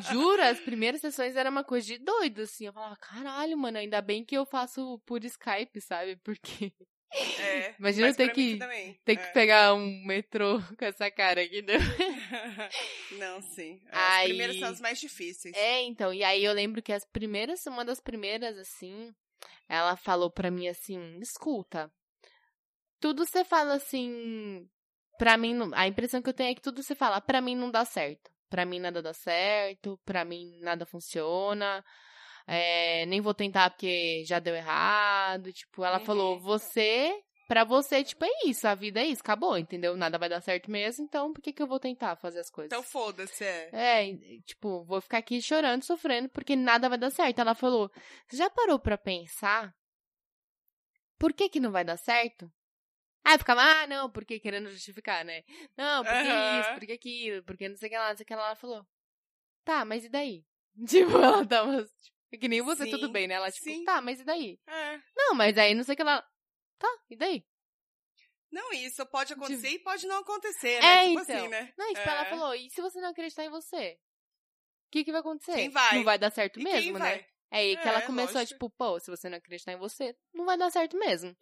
Jura, as primeiras sessões era uma coisa de doido, assim. Eu falava, caralho, mano, ainda bem que eu faço por Skype, sabe? Porque. É, Imagina eu ter que, ter é. que pegar um metrô com essa cara aqui, né? Não, sim. As aí, primeiras são as mais difíceis. É, então. E aí eu lembro que as primeiras, uma das primeiras, assim, ela falou pra mim assim: escuta, tudo você fala assim. Pra mim, a impressão que eu tenho é que tudo você fala, pra mim não dá certo. Pra mim nada dá certo, pra mim nada funciona. É, nem vou tentar porque já deu errado. Tipo, ela uhum. falou, você, pra você, tipo, é isso, a vida é isso, acabou, entendeu? Nada vai dar certo mesmo, então por que, que eu vou tentar fazer as coisas? Então foda-se, é. É, tipo, vou ficar aqui chorando, sofrendo, porque nada vai dar certo. Ela falou, você já parou pra pensar por que que não vai dar certo? Aí ficava, ah, não, porque querendo justificar, né? Não, porque uhum. isso, porque aquilo, porque não sei o que lá, não sei o que lá. Ela falou, tá, mas e daí? Tipo, ela tava, tipo, que nem você, sim, tudo bem, né? Ela, tipo, sim. tá, mas e daí? É. Não, mas aí não sei o que lá. Tá, e daí? Não, isso pode acontecer tipo... e pode não acontecer, né? É, tipo então. assim, né? Não, tipo, é. ela falou, e se você não acreditar em você? O que que vai acontecer? Quem vai? Não vai dar certo e mesmo, né? É aí que ela é, começou lógico. a, tipo, pô, se você não acreditar em você, não vai dar certo mesmo.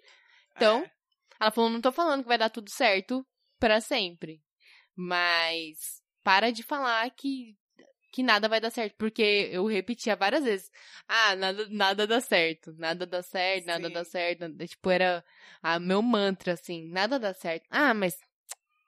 Então, é. Ela falou: não tô falando que vai dar tudo certo para sempre. Mas para de falar que, que nada vai dar certo. Porque eu repetia várias vezes: ah, nada, nada dá certo. Nada dá certo, nada Sim. dá certo. Tipo, era a meu mantra, assim: nada dá certo. Ah, mas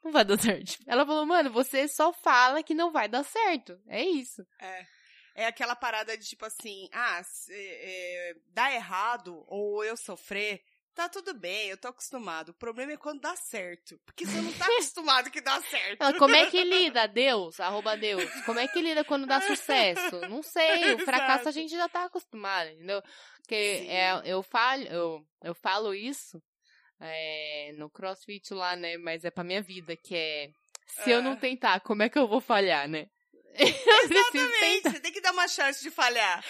não vai dar certo. Ela falou: mano, você só fala que não vai dar certo. É isso. É. É aquela parada de tipo assim, ah, se, é, dá errado ou eu sofrer, Tá tudo bem, eu tô acostumado. O problema é quando dá certo. Porque você não tá acostumado que dá certo. Como é que lida, Deus? Arroba Deus. Como é que lida quando dá sucesso? Não sei. O fracasso a gente já tá acostumado, entendeu? Porque é, eu, falo, eu, eu falo isso é, no crossfit lá, né? Mas é pra minha vida, que é. Se eu não ah. tentar, como é que eu vou falhar, né? Exatamente, você tem que dar uma chance de falhar.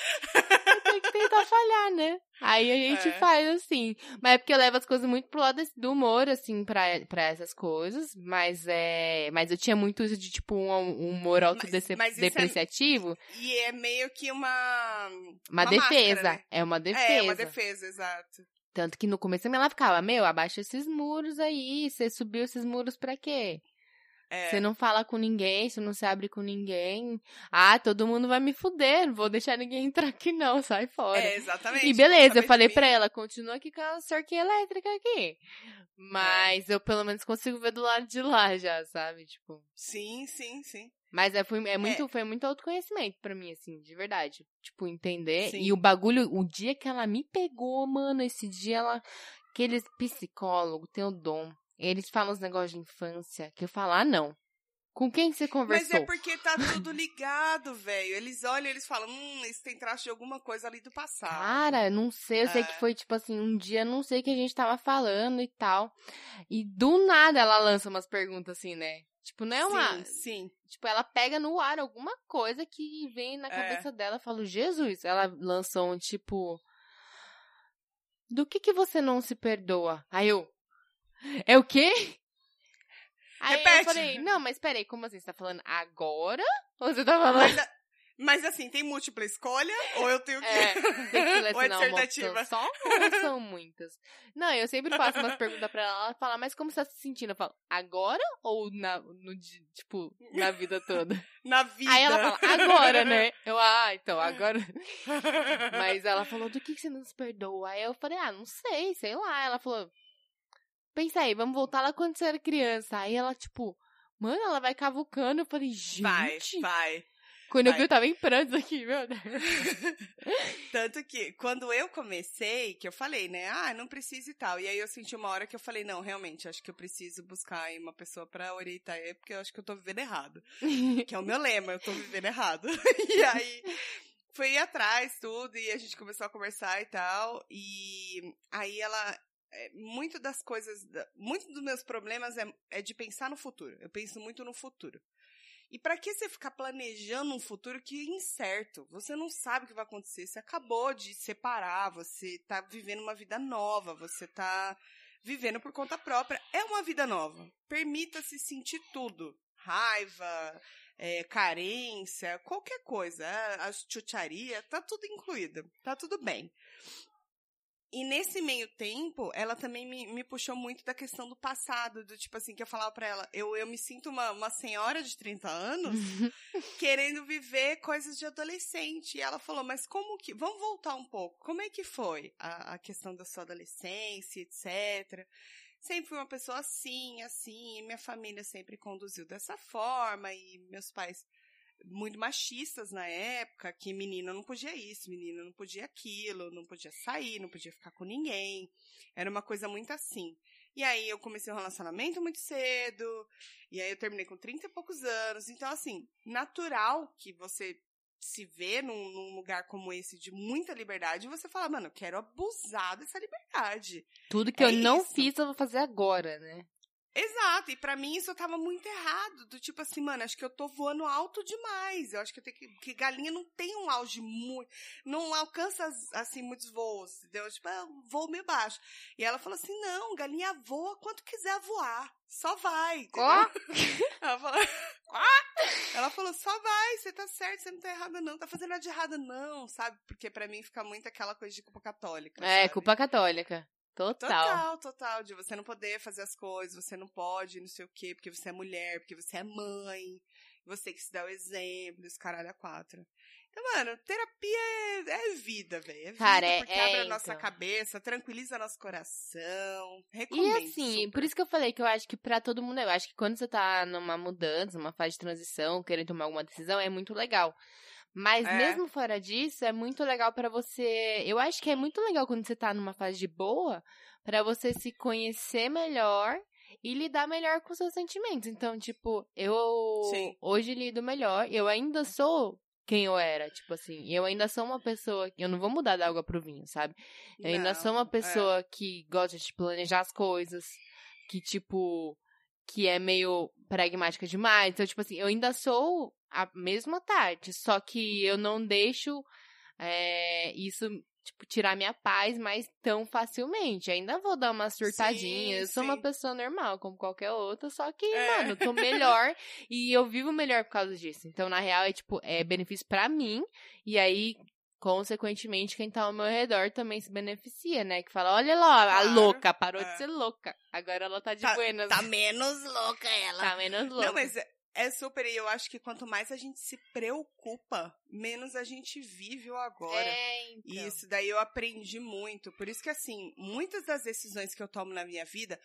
tem que tentar falhar, né? Aí a gente é. faz assim. Mas é porque eu levo as coisas muito pro lado do humor, assim, pra, pra essas coisas. Mas é. Mas eu tinha muito isso de, tipo, um, humor autodepreciativo. É... E é meio que uma. Uma, uma defesa. Máscara, né? É uma defesa. É, uma defesa, exato. Tanto que no começo ela ficava, meu, abaixa esses muros aí. Você subiu esses muros pra quê? É. Você não fala com ninguém, você não se abre com ninguém. Ah, todo mundo vai me fuder, não vou deixar ninguém entrar aqui não, sai fora. É, exatamente. E beleza, eu falei pra ela, continua aqui com a cerquinha elétrica aqui. Mas eu pelo menos consigo ver do lado de lá já, sabe? Tipo. Sim, sim, sim. Mas é, foi, é muito, foi muito autoconhecimento pra mim, assim, de verdade. Tipo, entender. Sim. E o bagulho, o dia que ela me pegou, mano, esse dia ela. Aqueles psicólogos têm o dom. Eles falam os negócios de infância que eu falo, ah, não. Com quem você Mas conversou? é porque tá tudo ligado, velho. Eles olham e eles falam, hum, isso tem traço de alguma coisa ali do passado. Cara, não sei, eu sei que É. foi tipo assim, um dia não sei o que a gente tava falando e tal. E do nada ela lança umas perguntas assim, né? Tipo, não é uma. Sim, sim. Tipo, ela pega no ar alguma coisa que vem na É. cabeça dela. Eu falo, Jesus, ela lançou um tipo. Do que que você não se perdoa? Aí eu. É o quê? Aí eu Repete. falei, não, mas peraí, como assim? Você tá falando agora? Ou você tá falando. Mas, mas assim, tem múltipla escolha ou eu tenho que. É, tem que ou é dissertativa? só ou são muitas? Não, eu sempre faço umas perguntas pra ela, ela fala, mas como você tá se sentindo? Eu falo, agora ou na, no, tipo, na vida toda? Na vida. Aí ela fala, agora, né? Eu, ah, então, agora. Mas ela falou, do que que você não se perdoa? Aí eu falei, ah, não sei, sei lá. Ela falou, pensa aí, vamos voltar lá quando você era criança. Aí ela, tipo, mano, ela vai cavucando. Eu falei, gente. Vai, vai. Quando eu vai. vi, eu tava em prantos aqui, meu Deus. Tanto que quando eu comecei, que eu falei, né? Ah, não precisa e tal. E aí eu senti uma hora que eu falei, não, realmente, acho que eu preciso buscar aí uma pessoa pra orientar, eu, porque eu acho que eu tô vivendo errado. que é o meu lema, eu tô vivendo errado. e aí ir atrás, tudo, e a gente começou a conversar e tal. E aí ela. É, Muito das coisas, muito dos meus problemas é, é de pensar no futuro. Eu penso muito no futuro. E pra que você ficar planejando um futuro que é incerto? Você não sabe o que vai acontecer. Você acabou de separar, você tá vivendo uma vida nova, você tá vivendo por conta própria. É uma vida nova. Permita-se sentir tudo. Raiva, é, carência, qualquer coisa. As chucharia, tá tudo incluído. Tá tudo bem. E nesse meio tempo, ela também me, me puxou muito da questão do passado, do tipo assim, que eu falava pra ela, eu, eu me sinto uma, uma senhora de 30 anos querendo viver coisas de adolescente. E ela falou, mas como que. Vamos voltar um pouco. Como é que foi a, a questão da sua adolescência, etc. Sempre fui uma pessoa assim, assim, minha família sempre conduziu dessa forma, e meus pais muito machistas na época, que menina não podia isso, menina não podia aquilo, não podia sair, não podia ficar com ninguém. Era uma coisa muito assim. E aí eu comecei um relacionamento muito cedo, e aí eu terminei com 30 e poucos anos. Então, assim, natural que você se vê num, num lugar como esse de muita liberdade e você fala, mano, eu quero abusar dessa liberdade. Tudo que É eu não isso. fiz, eu vou fazer agora, né? Exato, e pra mim isso tava muito errado, do tipo assim, mano, acho que eu tô voando alto demais. Eu acho que eu tenho que, que galinha não tem um auge muito, não alcança assim muitos voos, entendeu? Tipo, é um voo meio baixo. E ela falou assim: "Não, galinha voa quanto quiser voar, só vai". Ó. Ela falou, ela falou, só vai, você tá certo, você não tá errada não, tá fazendo nada de errado não, sabe? Porque pra mim fica muito aquela coisa de culpa católica, É, sabe? culpa católica. Total. Total, total, de você não poder fazer as coisas, você não pode, não sei o quê, porque você é mulher, porque você é mãe, você que se dá o exemplo, os caralho a quatro. Então, mano, terapia é, é vida, velho. É vida, Cara, é- porque é, abre a nossa então. cabeça, tranquiliza nosso coração. E Recomendo. assim, super. por isso que eu falei que eu acho que pra todo mundo, eu acho que quando você tá numa mudança, numa fase de transição, querendo tomar alguma decisão, é muito legal. Mas É. mesmo fora disso, é muito legal pra você. Eu acho que é muito legal quando você tá numa fase de boa, pra você se conhecer melhor e lidar melhor com seus sentimentos. Então, tipo, eu Sim. hoje lido melhor, eu ainda sou quem eu era, tipo assim, eu ainda sou uma pessoa, eu não vou mudar da água pro vinho, sabe? Eu ainda Não, sou uma é. pessoa que gosta de planejar as coisas, que, tipo, que é meio pragmática demais. Então, tipo assim, eu ainda sou a mesma tarde, só que eu não deixo é, isso, tipo, tirar minha paz mais tão facilmente. Ainda vou dar uma surtadinha. Sim, eu sou uma sim. pessoa normal, como qualquer outra, só que, É. mano, eu tô melhor e eu vivo melhor por causa disso. Então, na real, é tipo, é benefício pra mim. E aí, consequentemente, quem tá ao meu redor também se beneficia, né? Que fala, olha lá, a Claro, louca, parou é. de ser louca. Agora ela tá de Tá, buenas. tá menos louca ela. Tá menos louca. Não, mas é, super, e eu acho que quanto mais a gente se preocupa, menos a gente vive o agora. É, então. E isso daí eu aprendi muito. Por isso que, assim, muitas das decisões que eu tomo na minha vida,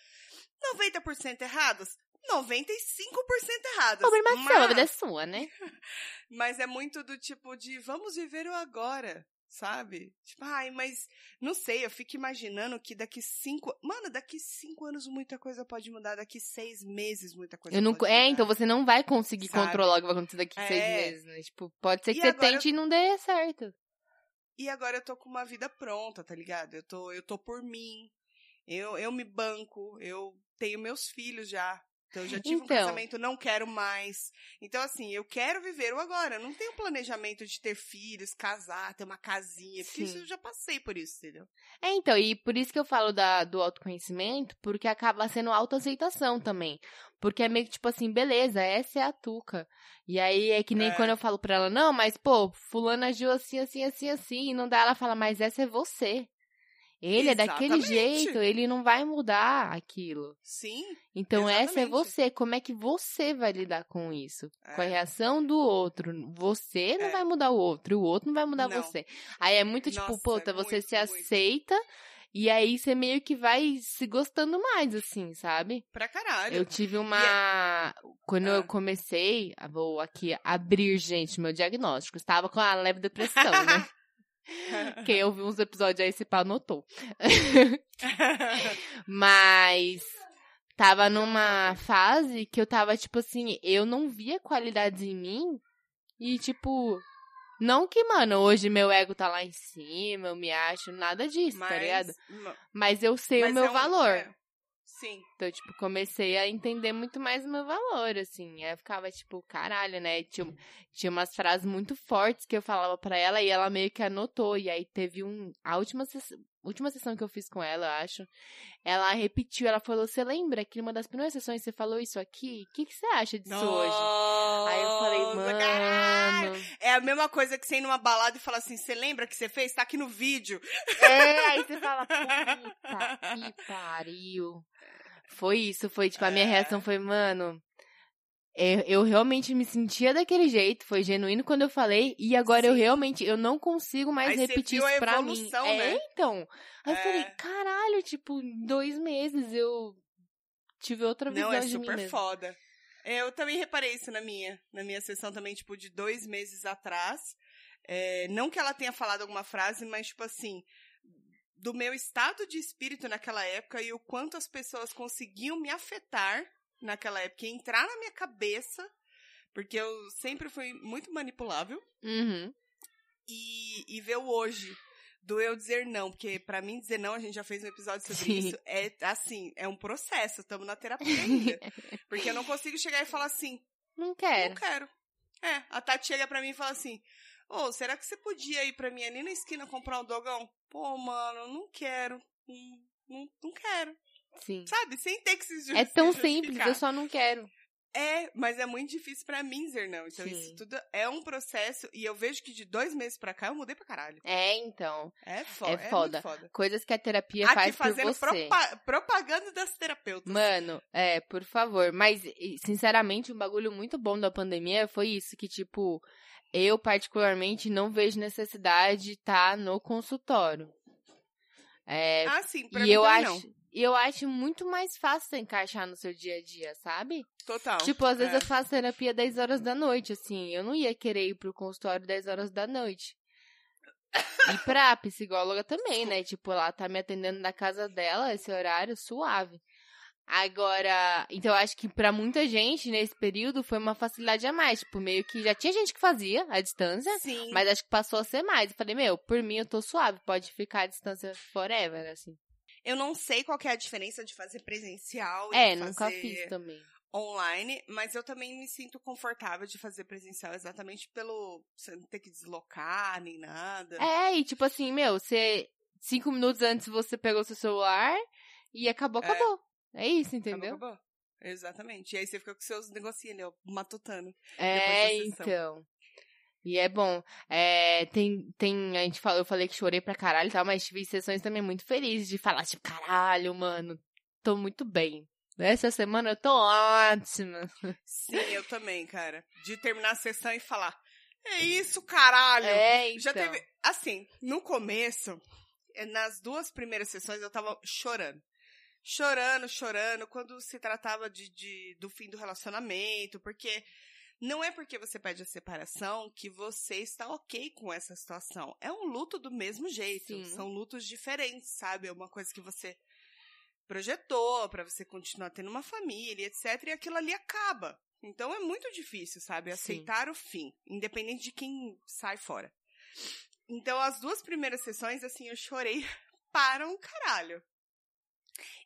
90% erradas, 95% erradas. Problema seu, a mas, vida é sua, né? mas é muito do tipo de vamos viver o agora, sabe? Tipo, ai, mas não sei, eu fico imaginando que daqui cinco. Mano, daqui cinco anos muita coisa pode mudar, daqui seis meses muita coisa Eu não, pode é, mudar. então você não vai conseguir Sabe? controlar o que vai acontecer daqui É. seis meses, né? Tipo, pode ser que E você agora tente e não dê certo. E agora eu tô com uma vida pronta, tá ligado? Eu tô, eu tô por mim. Eu, eu me banco, eu tenho meus filhos já. Então, eu já tive um Então. casamento, não quero mais. Então, assim, eu quero viver o agora. Eu não tenho planejamento de ter filhos, casar, ter uma casinha. Porque isso Sim. eu já passei por isso, entendeu? É, então, e por isso que eu falo da, do autoconhecimento, porque acaba sendo autoaceitação também. Porque é meio que tipo assim, beleza, essa é a Tuca. E aí é que nem É. quando eu falo pra ela, não, mas pô, fulano agiu assim, assim, assim, assim, e não dá, ela fala, mas essa é você. Ele é daquele Exatamente. jeito, ele não vai mudar aquilo. Sim. Então essa é Exatamente. você, como é que você vai lidar com isso? Com a É. reação do outro. Você não É. vai mudar o outro, o outro não vai mudar Não. você. Aí é muito tipo, Nossa, puta, é você muito, se muito. aceita e aí você meio que vai se gostando mais, assim, sabe? Pra caralho. Eu tive uma. Quando Ah. eu comecei, ah, vou aqui abrir, gente, meu diagnóstico. Estava com a leve depressão, né? Quem ouviu uns episódios aí, esse pau notou. Mas tava numa fase que eu tava, tipo assim, eu não via qualidades em mim. E, tipo, não que, mano, hoje meu ego tá lá em cima, eu me acho, nada disso, tá ligado? ma- Mas eu sei mas o meu é um- valor. é. Sim. Então, tipo, comecei a entender muito mais o meu valor, assim. Aí eu ficava, tipo, caralho, né? Tinha, tinha umas frases muito fortes que eu falava pra ela e ela meio que anotou. E aí teve um. A última, última sessão que eu fiz com ela, eu acho. Ela repetiu, ela falou: Você lembra que numa das primeiras sessões você falou isso aqui? O que, que você acha disso hoje? Aí eu falei, Nossa, caralho. mano. É a mesma coisa que você ir numa balada e falar assim, você lembra que você fez? Tá aqui no vídeo. É, aí você fala, puta que pariu. Foi isso, foi tipo, a minha É. reação foi, mano. Eu, eu realmente me sentia daquele jeito, foi genuíno quando eu falei, e agora eu Sim. realmente, eu não consigo mais Aí repetir isso a pra mim. evolução, É, né? então. Aí eu É. falei, caralho, tipo, em dois meses eu tive outra visão Não, é de mim super foda. É, Eu também reparei isso na minha, na minha sessão também, tipo, de dois meses atrás. É, não que ela tenha falado alguma frase, mas, tipo assim, do meu estado de espírito naquela época e o quanto as pessoas conseguiam me afetar naquela época, e entrar na minha cabeça, porque eu sempre fui muito manipulável. Uhum. e, e ver o hoje do eu dizer não, porque pra mim dizer não, a gente já fez um episódio sobre Sim. isso, é assim, é um processo, estamos na terapia ainda. porque eu não consigo chegar e falar assim, Não quero. não quero. É, a Tati chega pra mim e fala assim, ô, será que você podia ir pra mim ali na esquina comprar um dogão? Pô, mano, não quero, não, não, não quero. Sim. Sabe, sem ter que se justificar. É tão simples, eu só não quero. É, mas é muito difícil pra mim dizer não. Então, Sim. isso tudo é um processo. E eu vejo que de dois meses pra cá eu mudei pra caralho. É, então. É foda. É É, foda. muito foda. Coisas que a terapia Aqui faz por você. propa- propaganda das terapeutas. Mano, é, por favor. Mas, sinceramente, um bagulho muito bom da pandemia foi isso, que, tipo, eu particularmente não vejo necessidade de estar no consultório. É, ah, sim, pra e mim eu acho, não. e eu acho muito mais fácil você encaixar no seu dia a dia, sabe? Total. Tipo, às vezes é. eu faço terapia 10 horas da noite, assim. Eu não ia querer ir pro consultório 10 horas da noite. E pra psicóloga também, né? Tipo, ela tá me atendendo na casa dela, esse horário, suave. Agora, então eu acho que pra muita gente nesse período foi uma facilidade a mais. Tipo, meio que já tinha gente que fazia a distância, Sim. mas acho que passou a ser mais. Eu falei, meu, por mim eu tô suave, pode ficar a distância forever, assim. Eu não sei qual que é a diferença de fazer presencial e É, fazer nunca fiz também. online, mas eu também me sinto confortável de fazer presencial exatamente pelo você não ter que deslocar nem nada. É, e tipo assim, meu, você. Cinco minutos antes você pegou seu celular e acabou, É. acabou. É isso, Acabou, entendeu? acabou. Exatamente. E aí você fica com seus negocinhos ali, ó, matutando. É, então. E é bom. É, tem, tem, a gente falou, eu falei que chorei pra caralho e tal, mas tive sessões também muito felizes de falar, tipo, caralho, mano, tô muito bem. Essa semana eu tô ótima. Sim, eu também, cara. De terminar a sessão e falar, é isso, caralho. É, então. Já teve, assim, no começo, eh, nas duas primeiras sessões eu tava chorando. Chorando, chorando, quando se tratava de, de, do fim do relacionamento, porque não é porque você pede a separação que você está ok com essa situação. É um luto do mesmo jeito. Sim. São lutos diferentes, sabe? É uma coisa que você projetou para você continuar tendo uma família, etc. E aquilo ali acaba. Então é muito difícil, sabe? Sim. Aceitar o fim, independente de quem sai fora. Então, as duas primeiras sessões, assim, eu chorei para um caralho.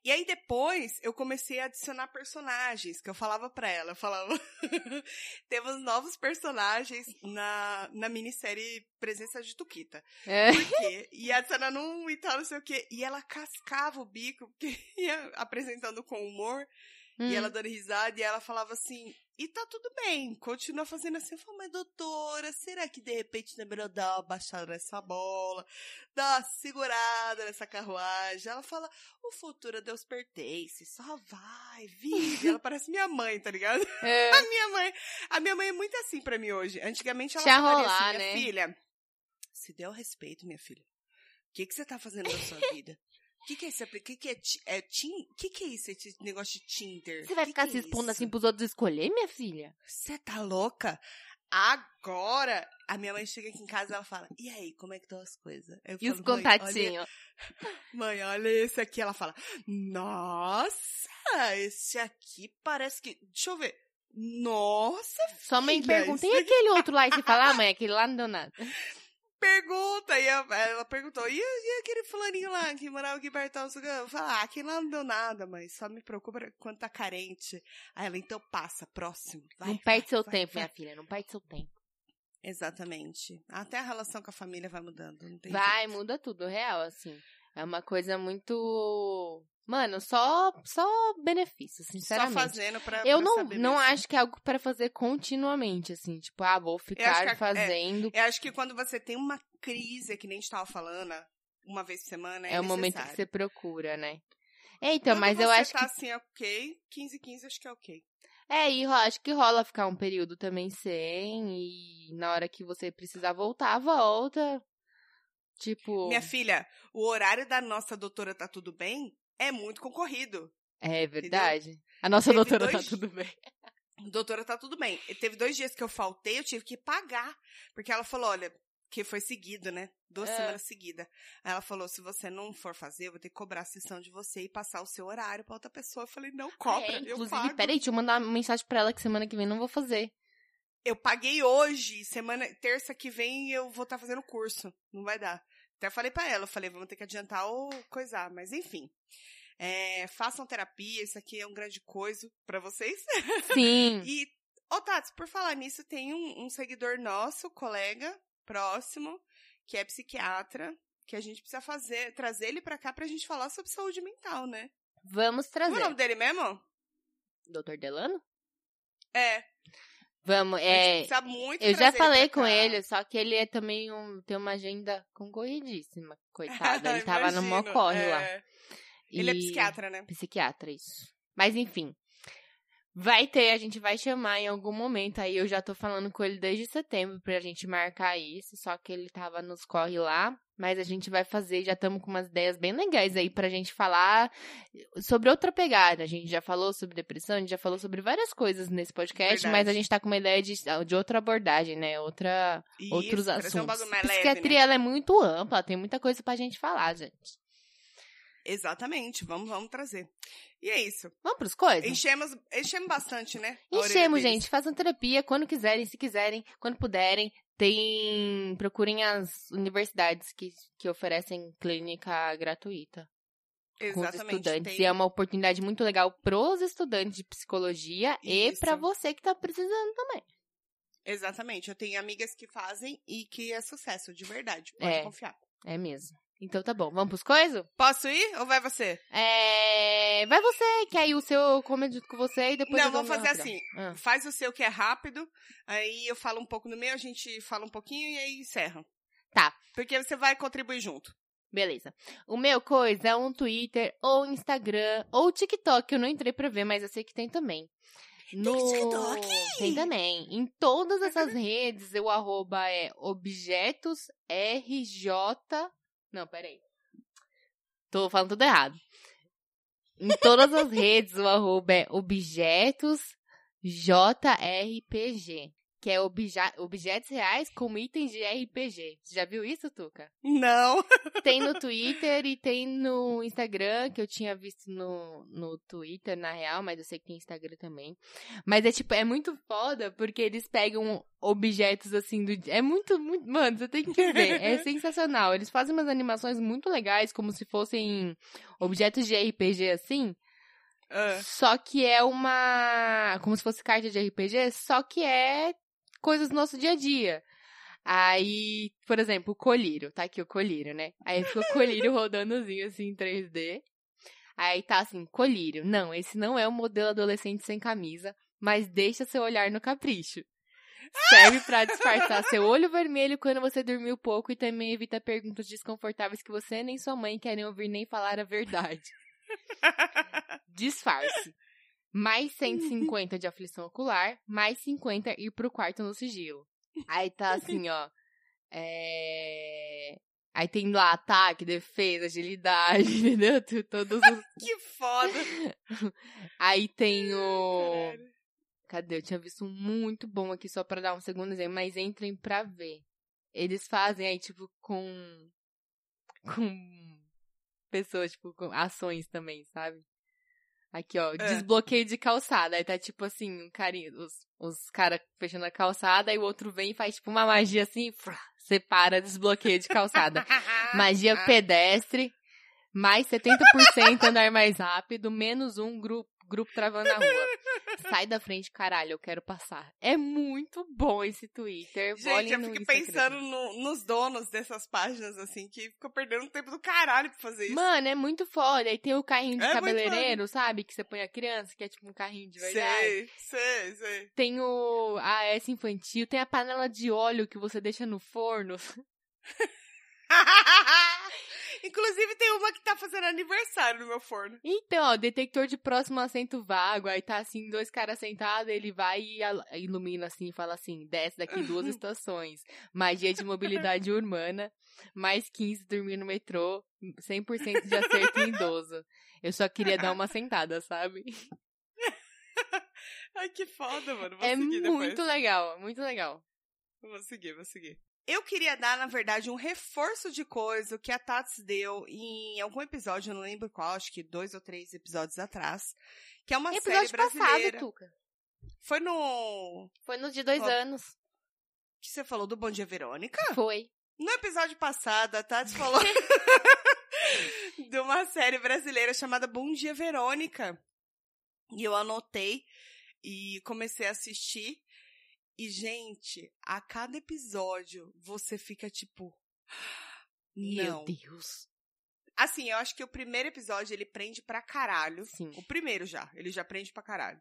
E aí depois eu comecei a adicionar personagens que eu falava pra ela. Eu falava. Temos novos personagens na, na minissérie Presença de Tuquita. É. Por quê? E adicionando um e tal, não sei o quê. E ela cascava o bico, porque ia apresentando com humor. Hum. E ela dando risada, e ela falava assim, e tá tudo bem, continua fazendo assim. Eu falei, mas doutora, será que de repente não é melhor dar uma baixada nessa bola, dar uma segurada nessa carruagem? Ela fala, o futuro a Deus pertence, só vai, vive. ela parece minha mãe, tá ligado? É. A minha mãe, a minha mãe é muito assim pra mim hoje. Antigamente ela falaria rolar, assim, minha né? filha, se der o respeito, minha filha. O que, que você tá fazendo na sua vida? O que, que é isso? O que, que é, é tin- que, que é isso, esse negócio de Tinder? Você vai Que ficar que se é expondo assim pros outros escolher, minha filha? Você tá louca? Agora, a minha mãe chega aqui em casa e ela fala, e aí, como é que estão as coisas? Eu E os falo, "Mãe, olha- contatinhos? Mãe, olha esse aqui. Ela fala, nossa, esse aqui parece que... Deixa eu ver. Nossa, Sua mãe filha, pergunta, e aquele outro lá? E você fala, ah, mãe, aquele lá não deu nada. Pergunta. E ela, ela perguntou, e, e aquele fulaninho lá que morava aqui perto? não sei o quê?" Eu falo, ah, aquele lá não deu nada, mãe. Só me preocupa quando tá carente. Aí ela, então passa, próximo. Vai, não vai, perde seu vai, tempo, vai. minha filha, não perde seu tempo. Exatamente. Até a relação com a família vai mudando. Vai, jeito. muda tudo, real, assim. É uma coisa muito. Mano, só, só benefício, Só sinceramente. fazendo pra. Eu pra não, não mesmo. acho que é algo pra fazer continuamente, assim. Tipo, ah, vou ficar que a- é, fazendo. Eu acho que quando você tem uma crise, que nem a gente tava falando, uma vez por semana, é, É, o momento que você procura, né? É, então, Quando mas eu acho tá que. assim, ok, 15, 15 acho que é ok. É, e acho que rola ficar um período também sem. E na hora que você precisar voltar, volta. Tipo. Minha filha, o horário da nossa doutora Tá Tudo Bem é muito concorrido. É verdade. A nossa Teve doutora dois- tá tudo bem. Doutora, tá tudo bem. Teve dois dias que eu faltei, eu tive que pagar. Porque ela falou, olha, que foi seguido, né? Duas É. semanas seguidas. Aí ela falou, se você não for fazer, eu vou ter que cobrar a sessão de você e passar o seu horário pra outra pessoa. Eu falei, não, cobra, É, eu inclusive, pago. peraí, deixa eu mandar uma mensagem pra ela que semana que vem não vou fazer. Eu paguei hoje, semana, terça que vem eu vou estar fazendo curso. Não vai dar. Até falei pra ela, eu falei, vamos ter que adiantar ou coisar, mas enfim. É, façam terapia, isso aqui é um grande coisa pra vocês. Sim. E, ô Tati, por falar nisso, tem um, um seguidor nosso, colega, próximo, que é psiquiatra, que a gente precisa fazer, trazer ele pra cá pra gente falar sobre saúde mental, né? Vamos Como é o trazer. nome dele mesmo? Doutor Delano? É. Vamos, é. precisa muito Eu já falei com ele, só que ele é também um, tem uma agenda concorridíssima, coitado. Ele tava no Imagino, mó corre é. lá. Ele é E- psiquiatra, né? Psiquiatra, isso. Mas enfim. Vai ter, a gente vai chamar em algum momento. Aí eu já tô falando com ele desde setembro pra gente marcar isso. Só que ele tava nos corre lá. Mas a gente vai fazer, já estamos com umas ideias bem legais aí pra gente falar sobre outra pegada. A gente já falou sobre depressão, a gente já falou sobre várias coisas nesse podcast, Verdade. mas a gente tá com uma ideia de, de outra abordagem, né? Outra, outros Isso, trazer assuntos. Um mais Psiquiatria, leve, né? ela é muito ampla, tem muita coisa pra gente falar, gente. Exatamente, vamos, vamos trazer. E é isso. Vamos pros coisas? Enchemos, enchemos bastante, né? Enchemos, gente. Façam terapia quando quiserem, se quiserem, quando puderem. Tem. Procurem as universidades que, que oferecem clínica gratuita com os Exatamente. estudantes. tem- E é uma oportunidade muito legal pros estudantes de psicologia e Isso. pra você que tá precisando também. Exatamente. Eu tenho amigas que fazem e que é sucesso, de verdade. Pode É. confiar. É mesmo. Então tá bom. Vamos pros coisas? Posso ir ou vai você? É. Vai você, que aí o seu eu comento com você e depois Não, vamos fazer assim. Ah. Faz o seu que é rápido, aí eu falo um pouco no meu, a gente fala um pouquinho e aí encerra. Tá. Porque você vai contribuir junto. Beleza. O meu coisa é um Twitter, ou Instagram, ou TikTok. Eu não entrei pra ver, mas eu sei que tem também. No... TikTok? Tem também. Em todas essas redes, o arroba é objetos RJ. Não, peraí. Tô falando tudo errado. Em todas as redes, o arroba é objetos JRPG. Que é objetos reais com itens de RPG. Você já viu isso, Tuca? Não. Tem no Twitter e tem no Instagram, que eu tinha visto no, no Twitter, na real, mas eu sei que tem Instagram também. Mas é tipo, é muito foda, porque eles pegam objetos assim do. É muito, muito. Mano, você tem que ver. É sensacional. Eles fazem umas animações muito legais, como se fossem objetos de RPG assim. Ah, Só que é uma. Como se fosse carta de RPG, só que é coisas do nosso dia a dia. Aí, por exemplo, o colírio. Tá aqui o colírio, né? Aí fica o colírio rodandozinho assim em 3D. Aí tá assim, colírio. Não, esse não é o modelo adolescente sem camisa, mas deixa seu olhar no capricho. Serve pra disfarçar seu olho vermelho quando você dormiu pouco e também evita perguntas desconfortáveis que você nem sua mãe querem ouvir nem falar a verdade. Disfarce. Mais 150 de aflição ocular, mais 50 ir pro quarto no sigilo. Aí tá assim, ó. É... Aí tem lá ataque, defesa, agilidade, entendeu? Todos os... que foda. Aí tem o. Caralho. Cadê? Eu tinha visto um muito bom aqui só pra dar um segundo exemplo, mas entrem pra ver. Eles fazem aí, tipo, com. Com pessoas, tipo, com ações também, sabe? Aqui, ó, desbloqueio de calçada. Aí tá tipo assim, um carinho, os, os caras fechando a calçada, aí o outro vem e faz tipo uma magia assim, frá, separa, desbloqueio de calçada. Magia pedestre, mais 70% andar mais rápido, menos um grupo, grupo travando na rua. Sai da frente, caralho, eu quero passar. É muito bom esse Twitter. Gente, eu fico pensando no- nos donos dessas páginas, assim, que ficam perdendo tempo do caralho pra fazer isso. Mano, é muito foda. Aí tem o carrinho de É cabeleireiro, sabe? Que você põe a criança, que é tipo um carrinho de verdade. sei, sei, sei. Tem o a essa infantil, tem a panela de óleo que você deixa no forno. Inclusive, tem uma que tá fazendo aniversário no meu forno. Então, ó, detector de próximo assento vago. Aí tá assim, dois caras sentados, ele vai e ilumina assim, e fala assim: desce daqui duas estações. Magia de mobilidade urbana, mais 15 dormir no metrô, 100% de acerto em idoso. Eu só queria dar uma sentada, sabe? Ai, que foda, mano. Vou é muito depois. legal, muito legal. Vou seguir, vou seguir. Eu queria dar, na verdade, um reforço de coisa que a Tats deu em algum episódio, eu não lembro qual, acho que dois ou três episódios atrás, que é uma Episódio série brasileira. passado, Tuca. Foi no Foi nos de dois Qual? anos. que você falou do Bom Dia Verônica? Foi. No episódio passado, a Tati falou de uma série brasileira chamada Bom Dia Verônica. E eu anotei e comecei a assistir. E, gente, a cada episódio você fica tipo. Não. Meu Deus. Assim, eu acho que o primeiro episódio ele prende pra caralho. Sim. O primeiro já, ele já prende pra caralho.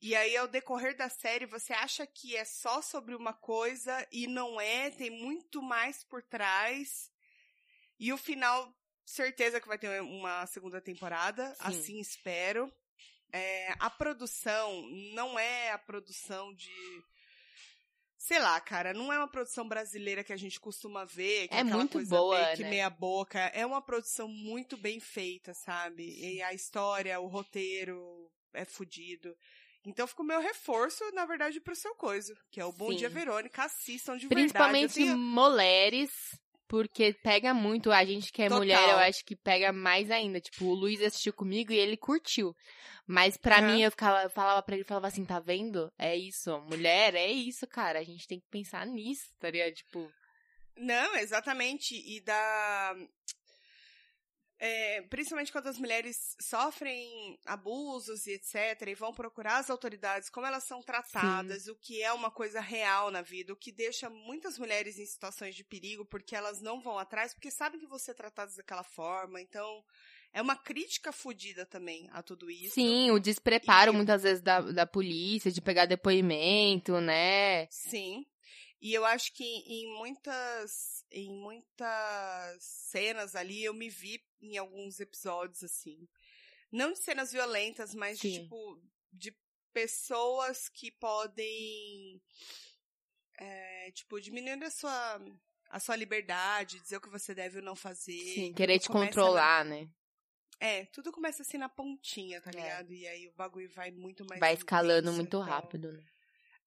E aí, ao decorrer da série, você acha que é só sobre uma coisa e não é, tem muito mais por trás. E o final, certeza que vai ter uma segunda temporada, Sim. assim espero. É, a produção não é a produção de. Sei lá, cara, não é uma produção brasileira que a gente costuma ver. Que É muito coisa boa, meio que né? meia boca. É uma produção muito bem feita, sabe? E a história, o roteiro é fudido. Então fica o meu reforço, na verdade, pro seu coisa, que é o Bom Sim. Dia Verônica. Assistam de Principalmente verdade. Eu tenho- mulheres, porque pega muito. A gente que é Total. mulher, eu acho que pega mais ainda. Tipo, o Luiz assistiu comigo e ele curtiu. Mas pra Aham. mim, eu ficava, falava pra ele, falava assim, tá vendo? É isso, mulher, é isso, cara. A gente tem que pensar nisso, tá ligado? Tipo, Não, exatamente. E da. É, principalmente quando as mulheres sofrem abusos e etc, e vão procurar as autoridades, como elas são tratadas, Sim. o que é uma coisa real na vida, o que deixa muitas mulheres em situações de perigo, porque elas não vão atrás, porque sabem que você é tratada daquela forma, então é uma crítica fodida também a tudo isso. Sim, o despreparo e... muitas vezes da, da polícia, de pegar depoimento, né? Sim. E eu acho que em muitas, em muitas cenas ali eu me vi em alguns episódios assim. Não de cenas violentas, mas de, tipo de pessoas que podem é, tipo diminuir a sua a sua liberdade, dizer o que você deve ou não fazer. Sim, querer te controlar, na... né? É, tudo começa assim na pontinha, tá é. ligado? E aí o bagulho vai muito mais. Vai escalando intenso, muito então... rápido, né?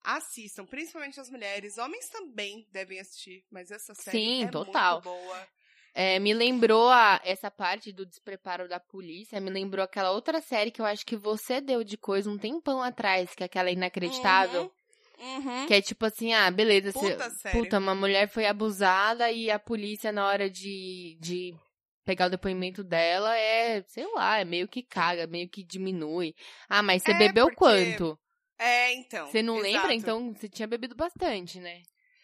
Assistam, principalmente as mulheres. Homens também devem assistir, mas essa série Sim, é total. muito boa. É, me lembrou a, essa parte do despreparo da polícia, me lembrou aquela outra série que eu acho que você deu de coisa um tempão atrás, que é aquela inacreditável. Uhum, uhum. Que é tipo assim, ah, beleza, puta, você, puta, uma mulher foi abusada e a polícia na hora de, de pegar o depoimento dela é, sei lá, é meio que caga, meio que diminui. Ah, mas você é bebeu porque... quanto? É, então. Você não exato. lembra? Então você tinha bebido bastante, né?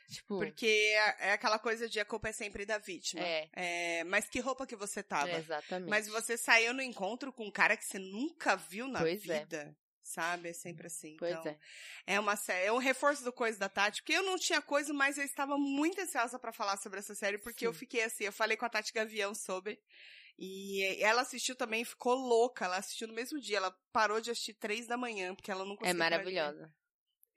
Tipo... Porque é, é aquela coisa de a culpa é sempre da vítima. É. é mas que roupa que você tava? É, exatamente. Mas você saiu no encontro com um cara que você nunca viu na pois é. vida. É. Sabe? É sempre assim. Pois então, é. É uma série, é um reforço do coisa da Tati, porque eu não tinha coisa, mas eu estava muito ansiosa para falar sobre essa série, porque Sim. eu fiquei assim, eu falei com a Tati Gavião sobre. E ela assistiu também, ficou louca. Ela assistiu no mesmo dia. Ela parou de assistir três da manhã, porque ela não conseguia. É maravilhosa.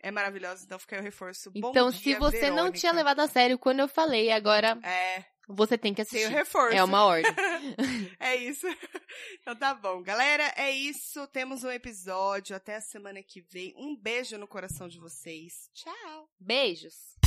É maravilhosa, então fica aí o reforço. Então, Bom se você Verônica. não tinha levado a sério quando eu falei, agora é. você tem que assistir. Tem o reforço. É uma ordem. é isso. Então tá bom. Galera, é isso. Temos um episódio. Até a semana que vem. Um beijo no coração de vocês. Tchau. Beijos.